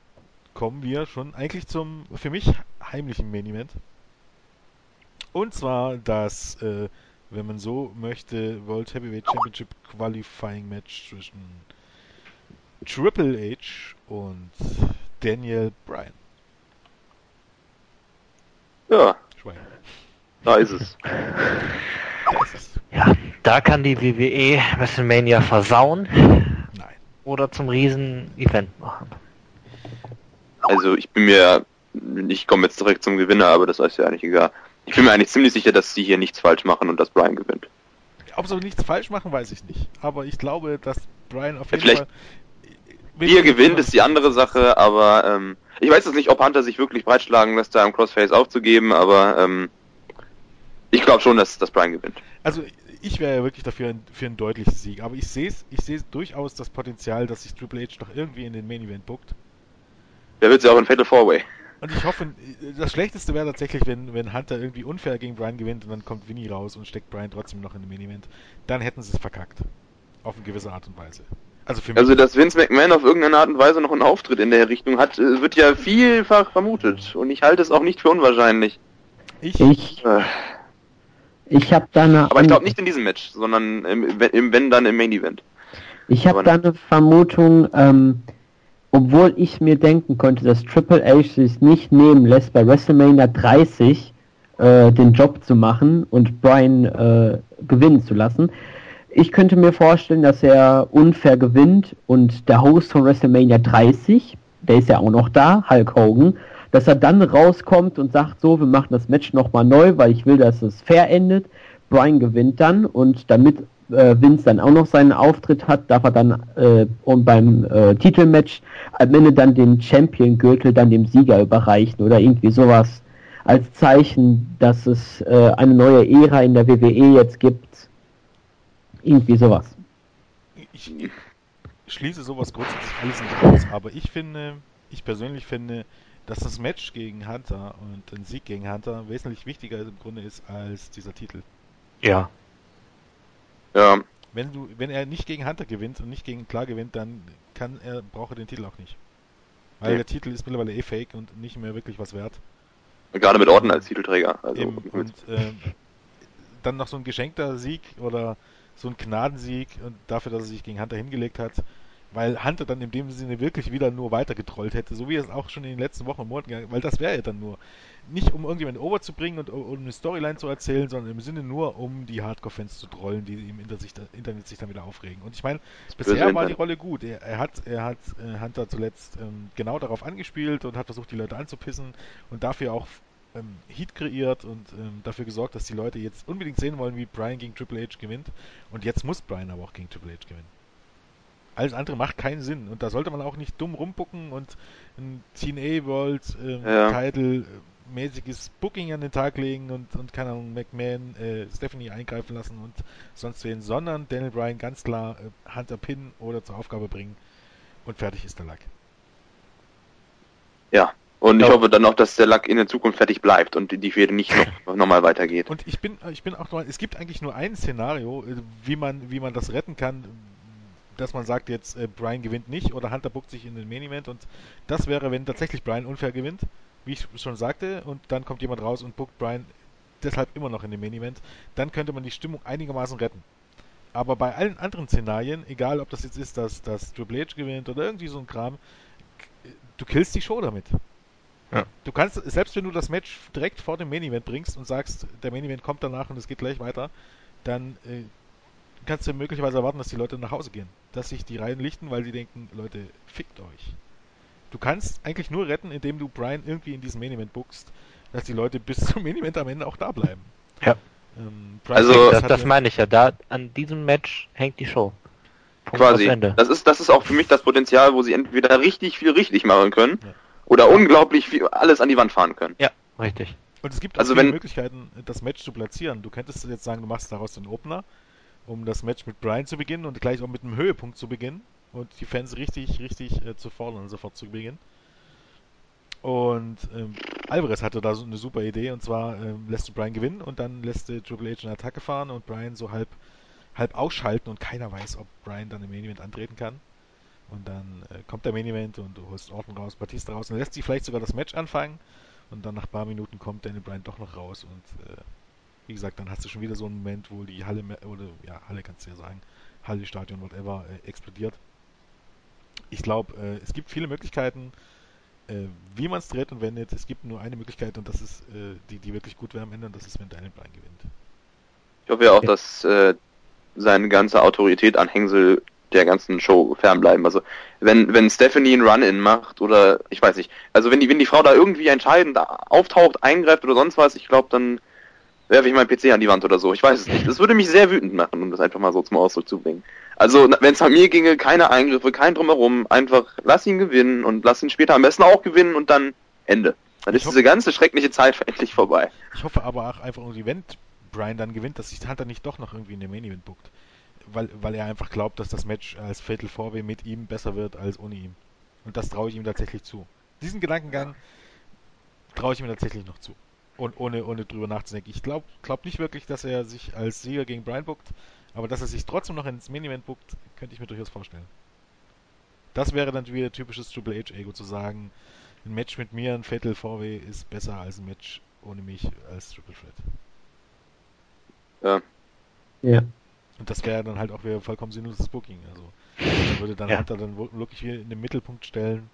kommen wir schon eigentlich zum, für mich, heimlichen Main Event. Und zwar das, äh, wenn man so möchte, World Heavyweight Championship Qualifying Match zwischen Triple H und Daniel Bryan. Ja, Schwein. da ist es. Da ist es. Ja, da kann die WWE WrestleMania versauen Nein. oder zum Riesen-Event machen. Also ich bin mir, ich komme jetzt direkt zum Gewinner, aber das ist ja eigentlich egal. Ich bin mir eigentlich ziemlich sicher, dass sie hier nichts falsch machen und dass Brian gewinnt. Ob sie nichts falsch machen, weiß ich nicht. Aber ich glaube, dass Bryan auf jeden vielleicht- Fall. Wie er gewinnt, ist die andere Sache, aber ähm, ich weiß jetzt nicht, ob Hunter sich wirklich breitschlagen lässt, da im Crossface aufzugeben, aber ähm, ich glaube schon, dass, dass Brian gewinnt. Also ich wäre ja wirklich dafür ein, für einen deutlichen Sieg, aber ich sehe es ich sehe durchaus das Potenzial, dass sich Triple H doch irgendwie in den Main Event buckt. Der wird ja auch in Fatal 4-Way. Und ich hoffe, das Schlechteste wäre tatsächlich, wenn, wenn Hunter irgendwie unfair gegen Brian gewinnt und dann kommt Winnie raus und steckt Brian trotzdem noch in den Main Event. Dann hätten sie es verkackt. Auf eine gewisse Art und Weise. Also für mich. Also, dass Vince McMahon auf irgendeine Art und Weise noch einen Auftritt in der Richtung hat, äh, wird ja vielfach vermutet. Und ich halte es auch nicht für unwahrscheinlich. ich, Ich, Äh, Ich habe da eine. Aber ich glaube nicht in diesem Match, sondern im, im, wenn dann im Main Event. Ich habe da eine Vermutung, ähm, obwohl ich mir denken konnte, dass Triple H sich nicht nehmen lässt, bei WrestleMania 30 äh, den Job zu machen und Brian äh, gewinnen zu lassen. Ich könnte mir vorstellen, dass er unfair gewinnt und der Host von WrestleMania 30, der ist ja auch noch da, Hulk Hogan, dass er dann rauskommt und sagt, so, wir machen das Match nochmal neu, weil ich will, dass es fair endet. Brian gewinnt dann und damit äh, Vince dann auch noch seinen Auftritt hat, darf er dann äh, und beim äh, Titelmatch am Ende dann den Champion-Gürtel dann dem Sieger überreichen oder irgendwie sowas als Zeichen, dass es äh, eine neue Ära in der WWE jetzt gibt. Irgendwie sowas. Ich schließe sowas grundsätzlich alles nicht aus, aber ich finde, ich persönlich finde, dass das Match gegen Hunter und ein Sieg gegen Hunter wesentlich wichtiger im Grunde ist als dieser Titel. Ja. Ja. Wenn du, wenn er nicht gegen Hunter gewinnt und nicht gegen Klar gewinnt, dann kann er, braucht er den Titel auch nicht. Weil Nee. der Titel ist mittlerweile eh fake und nicht mehr wirklich was wert. Gerade mit Orton als Titelträger. Also, Eben. Und ähm, dann noch so ein geschenkter Sieg oder so ein Gnadensieg und dafür, dass er sich gegen Hunter hingelegt hat, weil Hunter dann in dem Sinne wirklich wieder nur weiter getrollt hätte, so wie er es auch schon in den letzten Wochen und Monaten gegangen weil das wäre ja dann nur. Nicht um irgendjemanden overzubringen und um eine Storyline zu erzählen, sondern im Sinne nur, um die Hardcore-Fans zu trollen, die im Inter sich, Internet sich dann wieder aufregen. Und ich meine, bisher war die Internet. Rolle gut. Er, er hat, er hat äh, Hunter zuletzt ähm, genau darauf angespielt und hat versucht, die Leute anzupissen und dafür auch ähm, Heat kreiert und ähm, dafür gesorgt, dass die Leute jetzt unbedingt sehen wollen, wie Brian gegen Triple H gewinnt. Und jetzt muss Brian aber auch gegen Triple H gewinnen. Alles andere macht keinen Sinn. Und da sollte man auch nicht dumm rumbucken und ein TNA World ähm, Ja. Title mäßiges Booking an den Tag legen und, und keine Ahnung, McMahon, äh, Stephanie eingreifen lassen und sonst wen, sondern Daniel Bryan ganz klar äh, Hunter Pin oder zur Aufgabe bringen und fertig ist der Lack. ja. Und ich Ja. hoffe dann auch, dass der Lack in der Zukunft fertig bleibt und die Fehde nicht noch, noch mal weitergeht. Und ich bin, ich bin auch noch, es gibt eigentlich nur ein Szenario, äh, wie man, wie man das retten kann, dass man sagt jetzt, äh, Brian gewinnt nicht oder Hunter buckt sich in den Main Event und das wäre, wenn tatsächlich Brian unfair gewinnt, wie ich schon sagte, und dann kommt jemand raus und buckt Brian deshalb immer noch in den Main Event, dann könnte man die Stimmung einigermaßen retten. Aber bei allen anderen Szenarien, egal ob das jetzt ist, dass, dass Triple H gewinnt oder irgendwie so ein Kram, du killst die Show damit. Ja. Du kannst, selbst wenn du das Match direkt vor dem Main Event bringst und sagst, der Main Event kommt danach und es geht gleich weiter, dann äh, kannst du möglicherweise erwarten, dass die Leute nach Hause gehen. Dass sich die Reihen lichten, weil sie denken, Leute, fickt euch. Du kannst eigentlich nur retten, indem du Brian irgendwie in diesen Main Event buchst, dass die Leute bis zum Main Event am Ende auch da bleiben. Ja. Ähm, Brian Also- Das, das ja- meine ich ja. Da an diesem Match hängt die Show. Punkt Quasi. Das ist, das ist auch für mich das Potenzial, wo sie entweder richtig viel richtig machen können Ja. oder unglaublich viel alles an die Wand fahren können. Ja, richtig. Und es gibt Also auch viele wenn- Möglichkeiten, das Match zu platzieren. Du könntest jetzt sagen, du machst daraus den Opener, um das Match mit Brian zu beginnen und gleich auch mit einem Höhepunkt zu beginnen und die Fans richtig, richtig äh, zu fordern, sofort zu beginnen. Und ähm, Alvarez hatte da so eine super Idee und zwar ähm, lässt du Brian gewinnen und dann lässt du Triple H eine Attacke fahren und Brian so halb, halb ausschalten und keiner weiß, ob Brian dann im Main Event antreten kann. Und dann äh, kommt der Main Event und du holst Orton raus, Batista raus und lässt sie vielleicht sogar das Match anfangen. Und dann nach ein paar Minuten kommt Daniel Bryan doch noch raus und äh, wie gesagt, dann hast du schon wieder so einen Moment, wo die Halle, oder ja, Halle kannst du ja sagen, Halle, Stadion, whatever, äh, explodiert. Ich glaube, äh, es gibt viele Möglichkeiten, äh, wie man es dreht und wendet. Es gibt nur eine Möglichkeit und das ist äh, die, die wirklich gut wäre am Ende und das ist, wenn Daniel Bryan gewinnt. Ich hoffe ja auch, dass äh, seine ganze Autorität an Hängsel der ganzen Show fernbleiben. Also wenn wenn Stephanie einen Run-In macht oder ich weiß nicht, also wenn die wenn die Frau da irgendwie entscheidend auftaucht, eingreift oder sonst was, ich glaube dann werfe ich meinen PC an die Wand oder so. Ich weiß es nicht. Das würde mich sehr wütend machen, um das einfach mal so zum Ausdruck zu bringen. Also wenn es an mir ginge, keine Eingriffe, kein drumherum, einfach lass ihn gewinnen und lass ihn später am besten auch gewinnen und dann Ende. Dann Ich ist hoffe- diese ganze schreckliche Zeit endlich vorbei. Ich hoffe aber auch einfach irgendwie, wenn Bryan dann gewinnt, dass sich Hunter nicht doch noch irgendwie in den Main Event buckt. Weil, weil er einfach glaubt, dass das Match als Fatal 4 mit ihm besser wird als ohne ihn. Und das traue ich ihm tatsächlich zu. Diesen Gedankengang traue ich ihm tatsächlich noch zu. Und ohne, ohne drüber nachzudenken. Ich glaube glaub nicht wirklich, dass er sich als Sieger gegen Bryan buckt, aber dass er sich trotzdem noch ins Main Event buckt, könnte ich mir durchaus vorstellen. Das wäre dann wieder typisches Triple H-Ego zu sagen, ein Match mit mir, ein Fatal 4 ist besser als ein Match ohne mich als Triple Threat. Ja. Ja. Und das wäre dann halt auch wieder vollkommen sinnloses Booking. Also man würde dann Ja. Hunter dann wirklich wieder in den Mittelpunkt stellen.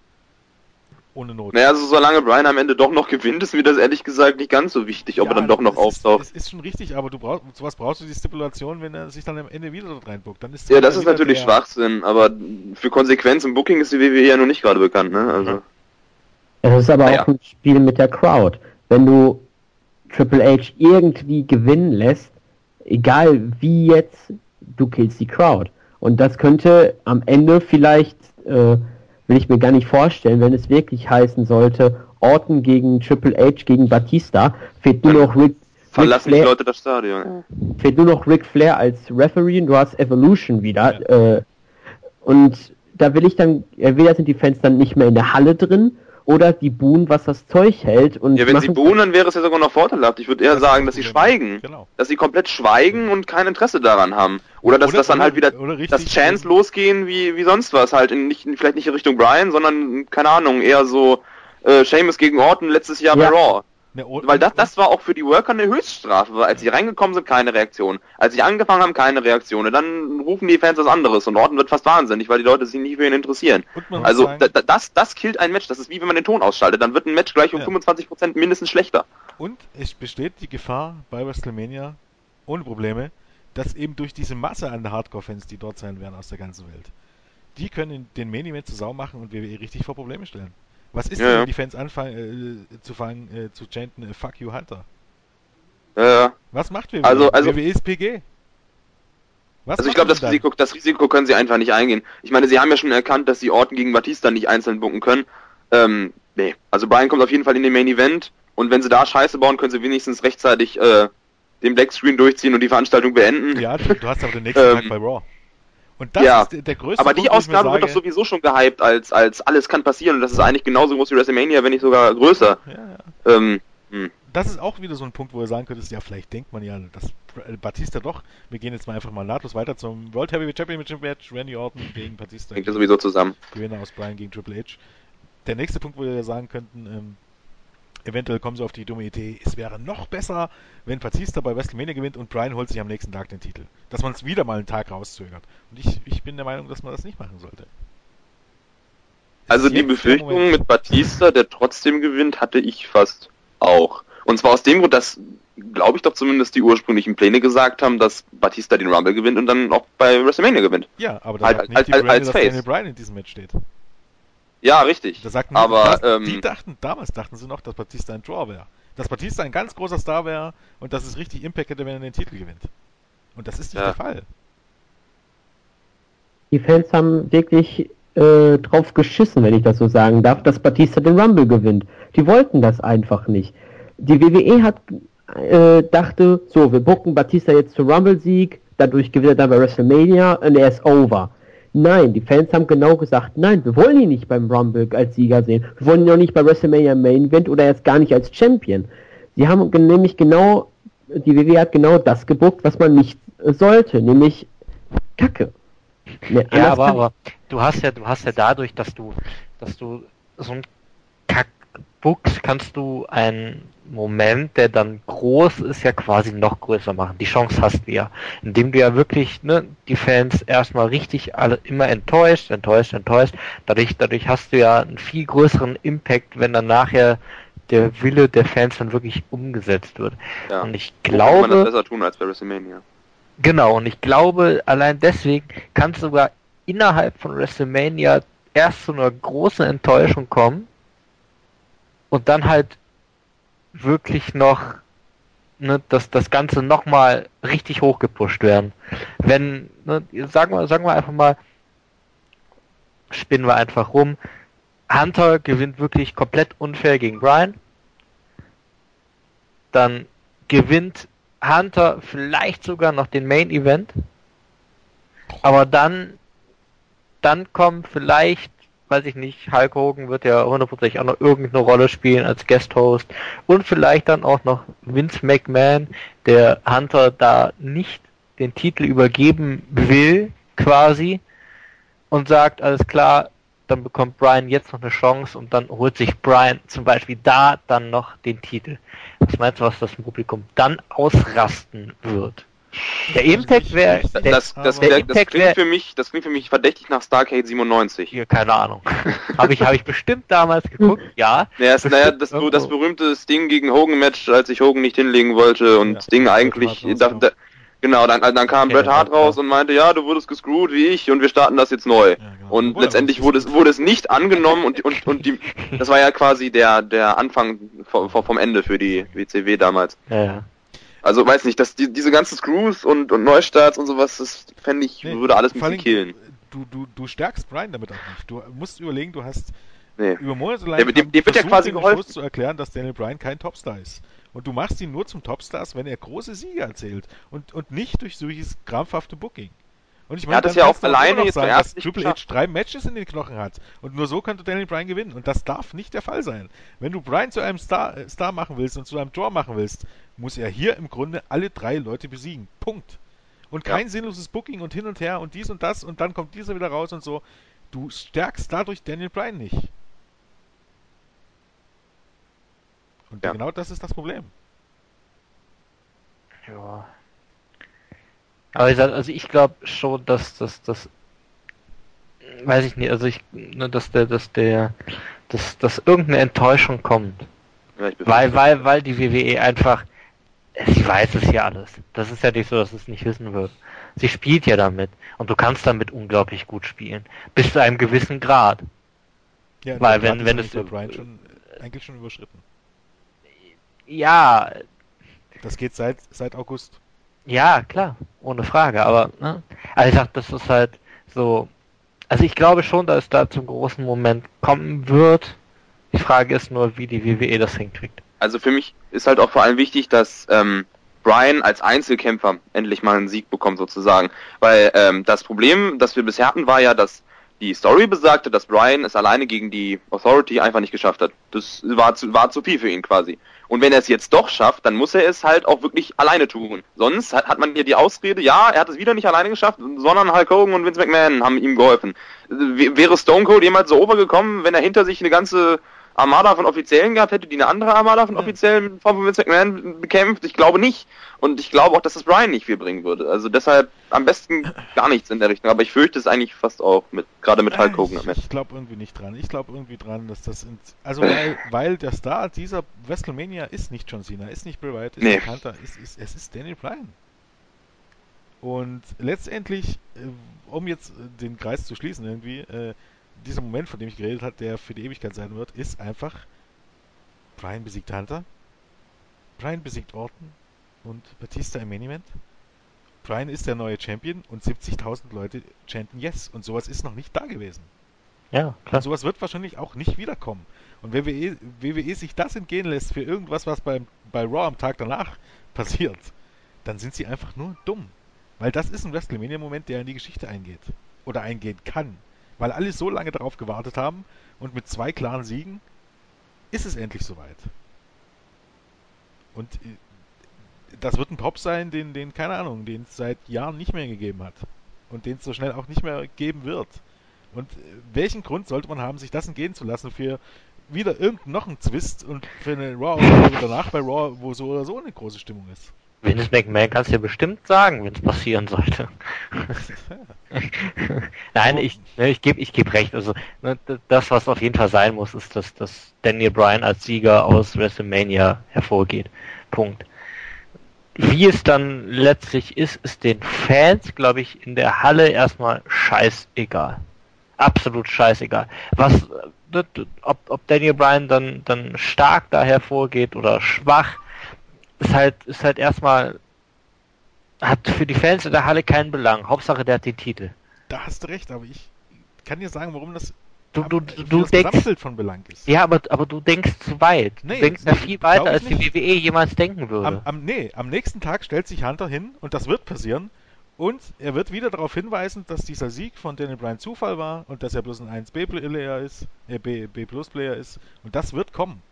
Ohne Not. Naja, also solange Brian am Ende doch noch gewinnt, ist mir das ehrlich gesagt nicht ganz so wichtig, ob er dann doch noch auftaucht. Ist, es ist schon richtig, aber du brauchst sowas brauchst du die Stipulation, wenn er sich dann am Ende wieder dort reinbuckt. Dann ist Ja, das ist natürlich der- Schwachsinn, aber für Konsequenz im Booking ist die WWE ja noch nicht gerade bekannt, ne? Also, Es ist aber Naja. auch ein Spiel mit der Crowd. Wenn du Triple H irgendwie gewinnen lässt, egal wie jetzt, du killst die Crowd. Und das könnte am Ende vielleicht, äh, will ich mir gar nicht vorstellen, wenn es wirklich heißen sollte, Orton gegen Triple H gegen Batista, fehlt nur noch Rick, Ric verlassen die Flair, Leute das Stadion. fehlt nur noch Ric Flair als Referee und du hast Evolution wieder. Äh, und da will ich dann, entweder sind die Fans dann nicht mehr in der Halle drin oder die buhen, was das Zeug hält. Und Ja, wenn sie buhen, dann wäre es ja sogar noch vorteilhaft. Ich würde eher Das sagen, das dass sie schweigen. Genau. Dass sie komplett schweigen und kein Interesse daran haben. Oder dass Oder- das dann halt wieder, dass Chance losgehen wie, wie sonst was. Halt in, nicht, vielleicht nicht in Richtung Brian, sondern, keine Ahnung, eher so äh, Seamus gegen Orton letztes Jahr Ja. bei Raw. Weil das, das war auch für die Worker eine Höchststrafe, weil als sie reingekommen sind, keine Reaktion. Als sie angefangen haben, keine Reaktion. Und dann rufen die Fans was anderes und Orton wird fast wahnsinnig, weil die Leute sich nicht für ihn interessieren. Also sagen, da, da- das, das killt ein Match. Das ist wie wenn man den Ton ausschaltet. Dann wird ein Match gleich um Ja. 25% mindestens schlechter. Und es besteht die Gefahr bei WrestleMania, ohne Probleme, dass eben durch diese Masse an Hardcore-Fans, die dort sein werden aus der ganzen Welt, die können den Main Event zu Sau machen und WWE richtig vor Probleme stellen. Was ist Ja, denn, ja. wenn die Fans anfangen äh, zu fangen, äh, zu chanten, äh, fuck you Hunter? Äh, Was macht WWE? Also- also- WWE ist PG. Was also ich glaube, das dann? Risiko, das Risiko können sie einfach nicht eingehen. Ich meine, sie haben ja schon erkannt, dass sie Orton gegen Batista nicht einzeln bunken können. Ähm, nee. Also Brian kommt auf jeden Fall in den Main Event und wenn sie da Scheiße bauen, können sie wenigstens rechtzeitig äh, den Black Screen durchziehen und die Veranstaltung beenden. Ja, du, du hast aber den nächsten Ähm, Tag bei Raw. Und das ja. ist der, größte Aber die Ausgabe wird doch sage- sowieso schon gehypt als, als alles kann passieren und das ist eigentlich genauso groß wie WrestleMania, wenn nicht sogar größer. Ja, ja. Ähm, hm. das ist auch wieder so ein Punkt, wo ihr sagen könntest, ja, vielleicht denkt man ja, dass Batista doch, wir gehen jetzt mal einfach mal nahtlos weiter zum World Heavyweight Championship Match, Randy Orton gegen Batista, Hängt ja sowieso zusammen. Gewinner aus Bryan gegen Triple H. Der nächste Punkt, wo wir sagen könnten, ähm, eventuell kommen sie auf die dumme Idee, es wäre noch besser, wenn Batista bei WrestleMania gewinnt und Bryan holt sich am nächsten Tag den Titel. Dass man es wieder mal einen Tag rauszögert. Und ich, ich bin der Meinung, dass man das nicht machen sollte. Also die Befürchtung mit Batista, der trotzdem gewinnt, hatte ich fast auch. Und zwar aus dem Grund, dass, glaube ich doch zumindest die ursprünglichen Pläne gesagt haben, dass Batista den Rumble gewinnt und dann auch bei WrestleMania gewinnt. Ja, aber da Als- sagt nicht als- die als- Pläne, als dass Face. Daniel Bryan in diesem Match steht. Ja, richtig. Da sagt nur, Aber, das, ähm, die dachten, damals dachten sie noch, dass Batista ein Draw wäre. Dass Batista ein ganz großer Star wäre und dass es richtig Impact hätte, wenn er den Titel gewinnt. Und das ist nicht Ja. der Fall. Die Fans haben wirklich äh, drauf geschissen, wenn ich das so sagen darf, dass Batista den Rumble gewinnt. Die wollten das einfach nicht. Die WWE hat äh, dachte, so, wir bucken Batista jetzt zum Rumble-Sieg, dadurch gewinnt er dann bei WrestleMania und er ist over. Nein, die Fans haben genau gesagt, nein, wir wollen ihn nicht beim Rumble als Sieger sehen. Wir wollen ihn auch nicht bei WrestleMania Main Event oder erst gar nicht als Champion. Sie haben nämlich genau, die WWE hat genau das gebuckt, was man nicht sollte, nämlich Kacke. Ne, Ja, aber, aber du hast ja, du hast ja dadurch, dass du, dass du so ein Kack buchst, kannst du einen Moment, der dann groß ist, ja quasi noch größer machen. Die Chance hast du ja, indem du ja wirklich ne, die Fans erstmal richtig alle immer enttäuscht, enttäuscht, enttäuscht. Dadurch, dadurch hast du ja einen viel größeren Impact, wenn dann nachher der Wille der Fans dann wirklich umgesetzt wird. Ja. Und ich kann man das glaube, besser tun als bei WrestleMania. Genau, und ich glaube, allein deswegen kann es sogar innerhalb von WrestleMania erst zu einer großen Enttäuschung kommen und dann halt wirklich noch ne, dass das Ganze nochmal richtig hochgepusht werden. Wenn, ne, sagen wir, sagen wir einfach mal, spinnen wir einfach rum, Hunter gewinnt wirklich komplett unfair gegen Brian, dann gewinnt Hunter vielleicht sogar noch den Main Event. Aber dann, dann kommen vielleicht, weiß ich nicht, Hulk Hogan wird ja hundertprozentig auch noch irgendeine Rolle spielen als Guest Host und vielleicht dann auch noch Vince McMahon, der Hunter da nicht den Titel übergeben will, quasi, und sagt, alles klar, dann bekommt Brian jetzt noch eine Chance und dann holt sich Brian zum Beispiel da dann noch den Titel. Was meinst du, was das Publikum dann ausrasten wird? Der Impact wäre, Das, das, der der, das, klingt für mich, das klingt für mich verdächtig nach Starcade 97. hier, keine Ahnung. habe ich, habe ich bestimmt damals geguckt, ja. Naja, es, naja das, irgendwo. das berühmte Sting gegen Hogan-Match, als ich Hogan nicht hinlegen wollte und Ja, Sting eigentlich, da, da, genau, dann, dann kam Okay, Bret Hart raus ja. und meinte, ja, du wurdest gescrewt wie ich und wir starten das jetzt neu. Ja, genau. Und Obwohl er letztendlich wurde es, wurde es nicht angenommen und, und, und die, das war ja quasi der, der Anfang vom, vom Ende für die WCW damals. Ja. Also weiß nicht, dass die, diese ganzen Screws und, und Neustarts und sowas, das fände ich, Nee, würde alles bisschen allem, killen. Du, du, du stärkst Brian damit auch nicht. Du musst überlegen, du hast Nee. über Monate lang Dem- dem- wird ja quasi geholfen. Zu erklären, dass Daniel Bryan kein Topstar ist. Und du machst ihn nur zum Topstar, wenn er große Siege erzählt und, und nicht durch solches krampfhafte Booking. Und ich Er hat es ja auch alleine jetzt sagen, dass Triple. H drei Matches in den Knochen hat. Und nur so könnte Daniel Bryan gewinnen. Und das darf nicht der Fall sein. Wenn du Bryan zu einem Star, äh, Star machen willst und zu einem Draw machen willst, muss er hier im Grunde alle drei Leute besiegen. Punkt. Und kein sinnloses Booking und hin und her und dies und das und dann kommt dieser wieder raus und so. Du stärkst dadurch Daniel Bryan nicht. Und Ja. genau das ist das Problem. Ja. Aber wie gesagt, also ich glaube schon, dass dass das weiß ich nicht, also ich ne, dass der dass der dass dass irgendeine Enttäuschung kommt, Ja, ich weil das. weil weil die WWE einfach sie weiß es ja alles. Das ist ja nicht so, dass es nicht wissen wird. Sie spielt ja damit und du kannst damit unglaublich gut spielen bis zu einem gewissen Grad. Ja, Weil wenn- wenn ist es- bei Bryan schon eigentlich schon überschritten. Ja, Das geht seit seit August. Ja, klar, ohne Frage, aber ne? Also ich sag, das ist halt so. Also ich glaube schon, dass es da zum großen Moment kommen wird. Die Frage ist nur, wie die WWE das hinkriegt. Also für mich ist halt auch vor allem wichtig, dass ähm, Brian als Einzelkämpfer endlich mal einen Sieg bekommt sozusagen. Weil ähm, das Problem, das wir bisher hatten, war ja, dass die Story besagte, dass Brian es alleine gegen die Authority einfach nicht geschafft hat. Das war zu, war zu viel für ihn quasi. Und wenn er es jetzt doch schafft, dann muss er es halt auch wirklich alleine tun. Sonst hat, hat man hier die Ausrede, ja, er hat es wieder nicht alleine geschafft, sondern Hulk Hogan und Vince McMahon haben ihm geholfen. W wäre Stone Cold jemals so overgekommen, wenn er hinter sich eine ganze Armada von Offiziellen gehabt hätte, die eine andere Armada von. Offiziellen in Form von Vince McMahon bekämpft? Ich glaube nicht. Und ich glaube auch, dass das Brian nicht viel bringen würde. Also deshalb am besten gar nichts in der Richtung. Aber ich fürchte es eigentlich fast auch mit, gerade mit Hulk Hogan am Ich, ich glaube irgendwie nicht dran. Ich glaube irgendwie dran, dass das in, also weil, weil der Star dieser WrestleMania ist nicht John Cena, ist nicht Bray Wyatt, ist Nee. nicht Hunter, ist, ist, es ist Daniel Bryan. Und letztendlich, äh, um jetzt äh, den Kreis zu schließen irgendwie, äh, dieser Moment, von dem ich geredet habe, der für die Ewigkeit sein wird, ist einfach Bryan besiegt Hunter, Bryan besiegt Orton und Batista im Main Event. Bryan ist der neue Champion und 70.000 Leute chanten Yes. Und sowas ist noch nicht da gewesen. Ja, Und klar. sowas wird wahrscheinlich auch nicht wiederkommen. Und wenn WWE, WWE sich das entgehen lässt für irgendwas, was beim, bei Raw am Tag danach passiert, dann sind sie einfach nur dumm. Weil das ist ein WrestleMania-Moment, der in die Geschichte eingeht. Oder eingehen kann. Weil alle so lange darauf gewartet haben und mit zwei klaren Siegen ist es endlich soweit. Und äh, das wird ein Pop sein, den, den, keine Ahnung, den es seit Jahren nicht mehr gegeben hat. Und den es so schnell auch nicht mehr geben wird. Und äh, welchen Grund sollte man haben, sich das entgehen zu lassen für wieder irgendeinen noch einen Zwist und für eine Raw-Ausgabe danach bei Raw, wo so oder so eine große Stimmung ist. Vince McMahon kann es dir bestimmt sagen, wenn es passieren sollte. Nein, ich, ne, ich gebe ich geb recht. Also ne, das, was auf jeden Fall sein muss, ist, dass, dass Daniel Bryan als Sieger aus WrestleMania hervorgeht. Punkt. Wie es dann letztlich ist, ist den Fans, glaube ich, in der Halle erstmal scheißegal. Absolut scheißegal. Was, äh, ob, ob Daniel Bryan dann, dann stark da hervorgeht oder schwach, ist halt, ist halt erstmal, hat für die Fans in der Halle keinen Belang. Hauptsache, der hat den Titel. Da hast du recht, aber ich kann dir sagen, warum das Du, du, du das denkst, von Belang ist. ja, aber, aber du denkst zu weit. Nee, du denkst ja viel weiter, als die. WWE jemals denken würde. Am, am, nee, am nächsten Tag stellt sich Hunter hin und das wird passieren. Und er wird wieder darauf hinweisen, dass dieser Sieg von Daniel Bryan Zufall war und dass er bloß ein 1B-Player ist, äh, B, B-Plus-Player ist. Und das wird kommen.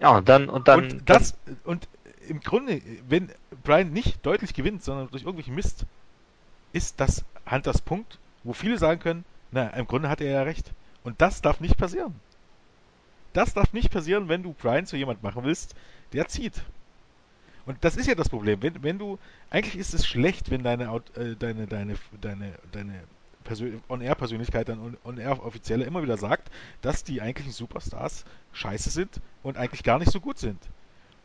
ja, und dann, und dann, und das, und im Grunde, wenn Bryan nicht deutlich gewinnt, sondern durch irgendwelchen Mist, ist das Hunters Punkt, wo viele sagen können, na, im Grunde hat er ja recht. Und das darf nicht passieren. Das darf nicht passieren, wenn du Bryan zu jemand machen willst, der zieht. Und das ist ja das Problem. Wenn, wenn du, eigentlich ist es schlecht, wenn deine, äh, deine, deine, deine, deine Persön On-Air-Persönlichkeit, dann On- On-Air-Offizielle immer wieder sagt, dass die eigentlichen Superstars scheiße sind und eigentlich gar nicht so gut sind.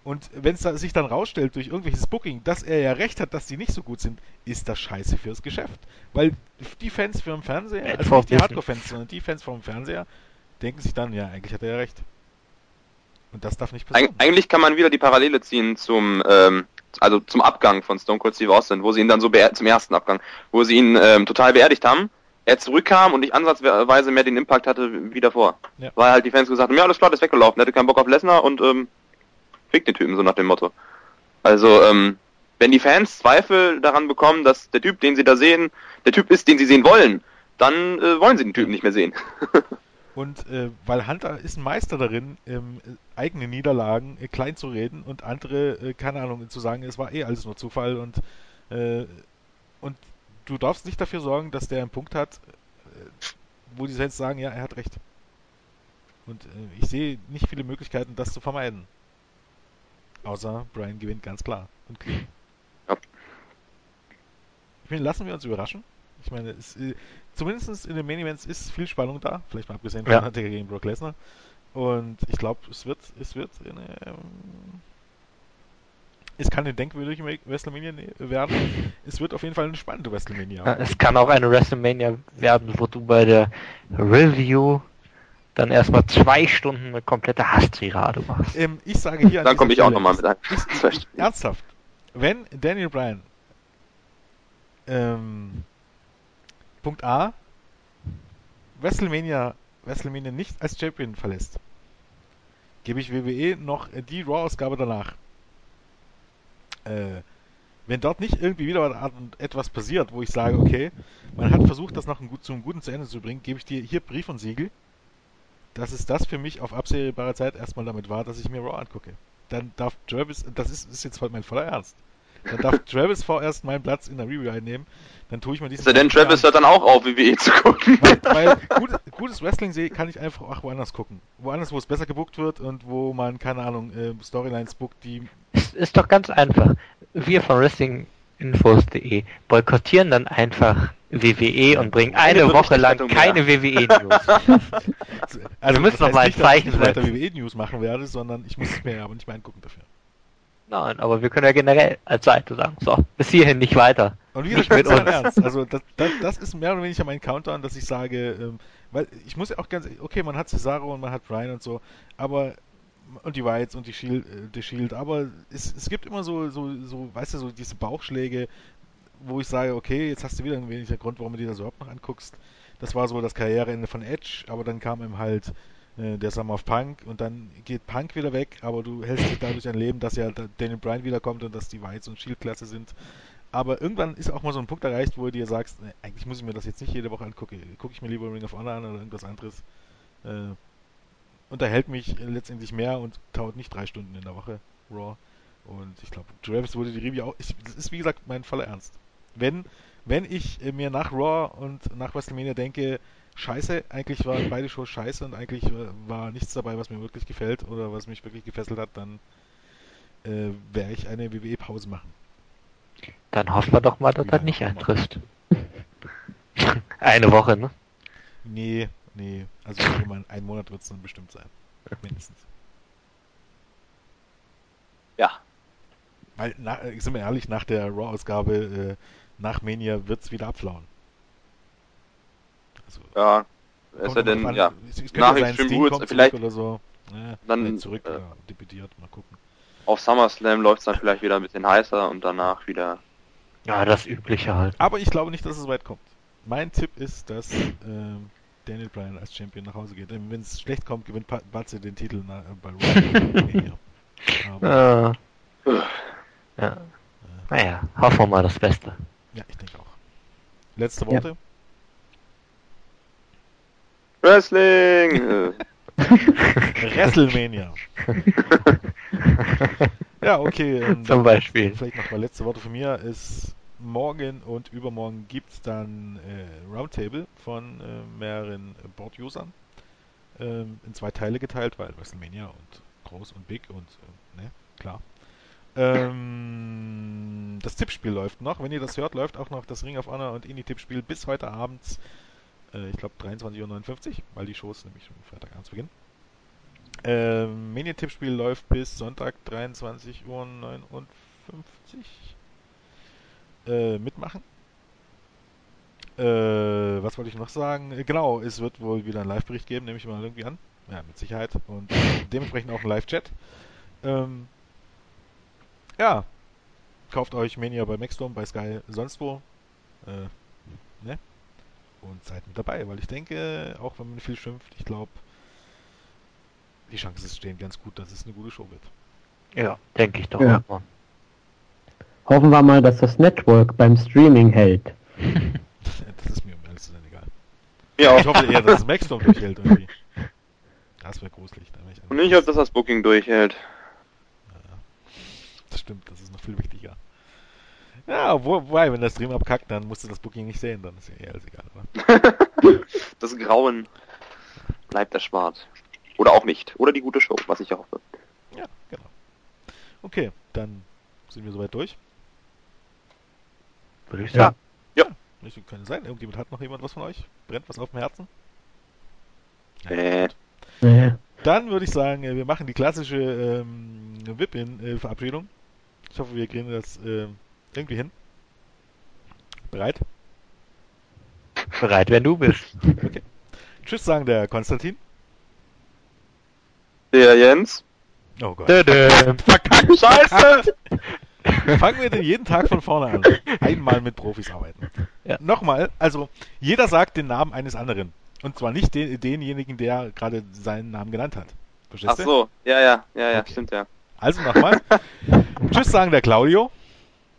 Und wenn es da, sich dann rausstellt durch irgendwelches Booking, dass er ja recht hat, dass die nicht so gut sind, ist das scheiße fürs Geschäft. Weil die Fans vom Fernseher, also nicht die. Hardcore-Fans, sondern die Fans vom Fernseher, denken sich dann, ja, eigentlich hat er ja recht. Und das darf nicht Eig passieren. eigentlich kann man wieder die Parallele ziehen zum, ähm, also zum Abgang von Stone Cold Steve Austin, wo sie ihn dann so zum ersten Abgang, wo sie ihn ähm, total beerdigt haben. Er zurückkam und nicht ansatzweise mehr den Impact hatte wie davor. Ja. Weil halt die Fans gesagt haben, ja, alles klar, der ist weggelaufen, der hatte keinen Bock auf Lesnar und ähm, fick den Typen, so nach dem Motto. Also, ähm, wenn die Fans Zweifel daran bekommen, dass der Typ, den sie da sehen, der Typ ist, den sie sehen wollen, dann äh, wollen sie den Typen nicht mehr sehen. Und äh, weil Hunter ist ein Meister darin, ähm, äh, eigene Niederlagen äh, klein zu reden und andere, äh, keine Ahnung, zu sagen, es war eh alles nur Zufall und, äh, und du darfst nicht dafür sorgen, dass der einen Punkt hat, äh, wo die Fans sagen, ja, er hat recht. Und ich sehe nicht viele Möglichkeiten, das zu vermeiden. Außer Brian gewinnt ganz klar und clean. Ja. Ich meine, lassen wir uns überraschen. Ich meine, es, äh, zumindest in den Main Events ist viel Spannung da, vielleicht mal abgesehen von Ja. Undertaker gegen Brock Lesnar. Und ich glaube, es wird, es wird eine, ähm, es kann eine denkwürdige WrestleMania ne- werden. Es wird auf jeden Fall eine spannende WrestleMania. Ja, es kann auch eine WrestleMania werden, wo du bei der Review dann erstmal zwei Stunden eine komplette Hasstirade machst. Ähm, ich sage hier an Dann komme ich auch nochmal mit ein. Ist, ist, ernsthaft, wenn Daniel Bryan ähm, Punkt A WrestleMania, WrestleMania nicht als Champion verlässt, gebe ich WWE noch die Raw-Ausgabe danach. Äh, wenn dort nicht irgendwie wieder etwas passiert, wo ich sage, okay, man hat versucht, das noch ein gut, zum Guten zu Ende zu bringen, gebe ich dir hier Brief und Siegel, dass es das für mich auf absehbare Zeit erstmal damit war, dass ich mir Raw angucke. Dann darf Travis, das ist, ist jetzt mein voller Ernst, dann darf Travis vorerst meinen Platz in der Review einnehmen, dann tue ich mir diesen... Ist denn Travis hört dann auch auf, WWE zu gucken? weil, weil gut, gutes Wrestling sehe, kann ich einfach auch woanders gucken. Woanders, wo es besser gebuckt wird und wo man, keine Ahnung, äh, Storylines bookt, die Es ist doch ganz einfach. Wir von WrestlingInfos.de boykottieren dann einfach WWE und bringen eine Woche lang keine WWE-News. Also, müssen das noch mal ein nicht, dass ich Zeichen nicht weiter. WWE-News machen werde, sondern ich muss es mir aber nicht mehr angucken dafür. Nein, aber wir können ja generell als Seite sagen, so, bis hierhin nicht weiter. Und wie Nicht gesagt, mit mein uns. Ernst. Also das, das, das ist mehr oder weniger mein Countdown, dass ich sage, ähm, weil ich muss ja auch ganz, okay, man hat Cesaro und man hat Brian und so, aber und die Whites und die Shield, äh, die Shield aber es, es gibt immer so, so, so, weißt du, so diese Bauchschläge, wo ich sage, okay, jetzt hast du wieder einen weniger Grund, warum du dir das überhaupt noch anguckst. Das war so das Karriereende von Edge, aber dann kam ihm halt äh, der Summer of Punk und dann geht Punk wieder weg, aber du hältst dich dadurch ein Leben, dass ja da- Daniel Bryan wiederkommt und dass die Whites und Shield-Klasse sind. Aber irgendwann ist auch mal so ein Punkt erreicht, wo du dir sagst, ne, eigentlich muss ich mir das jetzt nicht jede Woche angucken. Gucke ich mir lieber Ring of Honor an oder irgendwas anderes. Äh, unterhält mich letztendlich mehr und dauert nicht drei Stunden in der Woche Raw. Und ich glaube, Travis wurde die Review auch. Ich, das ist wie gesagt mein voller Ernst. Wenn, wenn ich äh, mir nach Raw und nach WrestleMania denke, scheiße, eigentlich waren beide Shows scheiße und eigentlich äh, war nichts dabei, was mir wirklich gefällt oder was mich wirklich gefesselt hat, dann äh, werde ich eine WWE-Pause machen. Dann hoffen wir doch mal, dass Ja, das nicht eintrifft. Eine Woche, ne? Nee, nee. Also ich meine, ein Monat wird es dann bestimmt sein. Mindestens. Ja. Weil, na, äh, sind wir ehrlich, nach der Raw-Ausgabe, äh, nach Mania wird es wieder abflauen. Also, Ja. Es sei denn, an. ja. Nach Extreme Rules, vielleicht- oder so. Ja, dann, vielleicht zurück äh, debütiert, mal gucken. Auf SummerSlam läuft es dann vielleicht wieder ein bisschen heißer und danach wieder. Ja, das Übliche halt. Aber ich glaube nicht, dass es weit kommt. Mein Tipp ist, dass ähm, Daniel Bryan als Champion nach Hause geht. Wenn es schlecht kommt, gewinnt Pa- Batze den Titel na, äh, bei Raw. Mania. Aber, Äh, ja. Naja, hoffen wir mal das Beste. Ja, ich denke auch. Letzte Ja. Worte? Wrestling! äh, WrestleMania. Ja, okay. ähm, Zum Beispiel. Vielleicht noch mal letzte Worte von mir. Ist morgen und übermorgen gibt es dann äh, Roundtable von äh, mehreren Board-Usern. Ähm, in zwei Teile geteilt, weil WrestleMania und groß und big und äh, ne, klar. Ähm, das Tippspiel läuft noch. Wenn ihr das hört, läuft auch noch das Ring of Honor und Indie-Tippspiel bis heute abends. Äh, ich glaube 23.59 Uhr, weil die Shows nämlich schon Freitagabends beginnen. Ähm, Mini-Tippspiel läuft bis Sonntag 23.59 Uhr. Äh, mitmachen. Äh, was wollte ich noch sagen? Äh, Genau, es wird wohl wieder einen Live-Bericht geben, nehme ich mal irgendwie an. Ja, mit Sicherheit. Und äh, dementsprechend auch einen Live-Chat. Ähm, ja, kauft euch Mania bei Maxstorm, bei Sky, sonst wo. Äh, ne? Und seid mit dabei, weil ich denke, auch wenn man viel schimpft, ich glaube, die Chancen stehen ganz gut, dass es eine gute Show wird. Ja, denke ich doch Ja. auch mal. Hoffen wir mal, dass das Network beim Streaming hält. Das ist mir um ehrlich zu sein egal. Ja, Ich hoffe eher, dass es Maxstorm durchhält irgendwie. Das wäre gruselig. Da wär ich und ich hoffe, dass das Booking durchhält. Das stimmt, das ist noch viel wichtiger. Ja, wo- wobei, wenn der Stream abkackt, dann musst du das Booking nicht sehen, dann ist ja eh alles egal, oder? Das Grauen bleibt erspart. Oder auch nicht. Oder die gute Show, was ich hoffe. Ja, genau. Okay, dann sind wir soweit durch. Würde ich Ja. sagen. Nicht, kann sein. Irgendjemand hat noch jemand was von euch? Brennt was auf dem Herzen? Äh, Nee. Dann würde ich sagen, äh, wir machen die klassische ähm, Whip-In-Verabschiedung. Ich hoffe, wir kriegen das äh, irgendwie hin. Bereit? Bereit, wenn du bist. Tschüss sagen der Konstantin. der Jens. Oh Gott. Dödö. Verkackt, scheiße! Fangen wir denn jeden Tag von vorne an. Einmal mit Profis arbeiten. Ja. Nochmal, also jeder sagt den Namen eines anderen. Und zwar nicht den, denjenigen, der gerade seinen Namen genannt hat. Verstehst Ach du? so, ja, ja, ja, ja, Okay. stimmt ja. Also nochmal. Tschüss sagen der Claudio.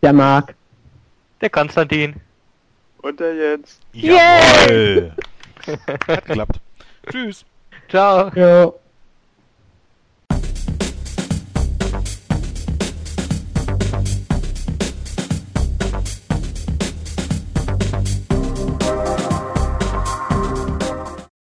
Der Marc. Der Konstantin. Und der Jens. Jawohl. Hat geklappt. Tschüss. Ciao. Jo.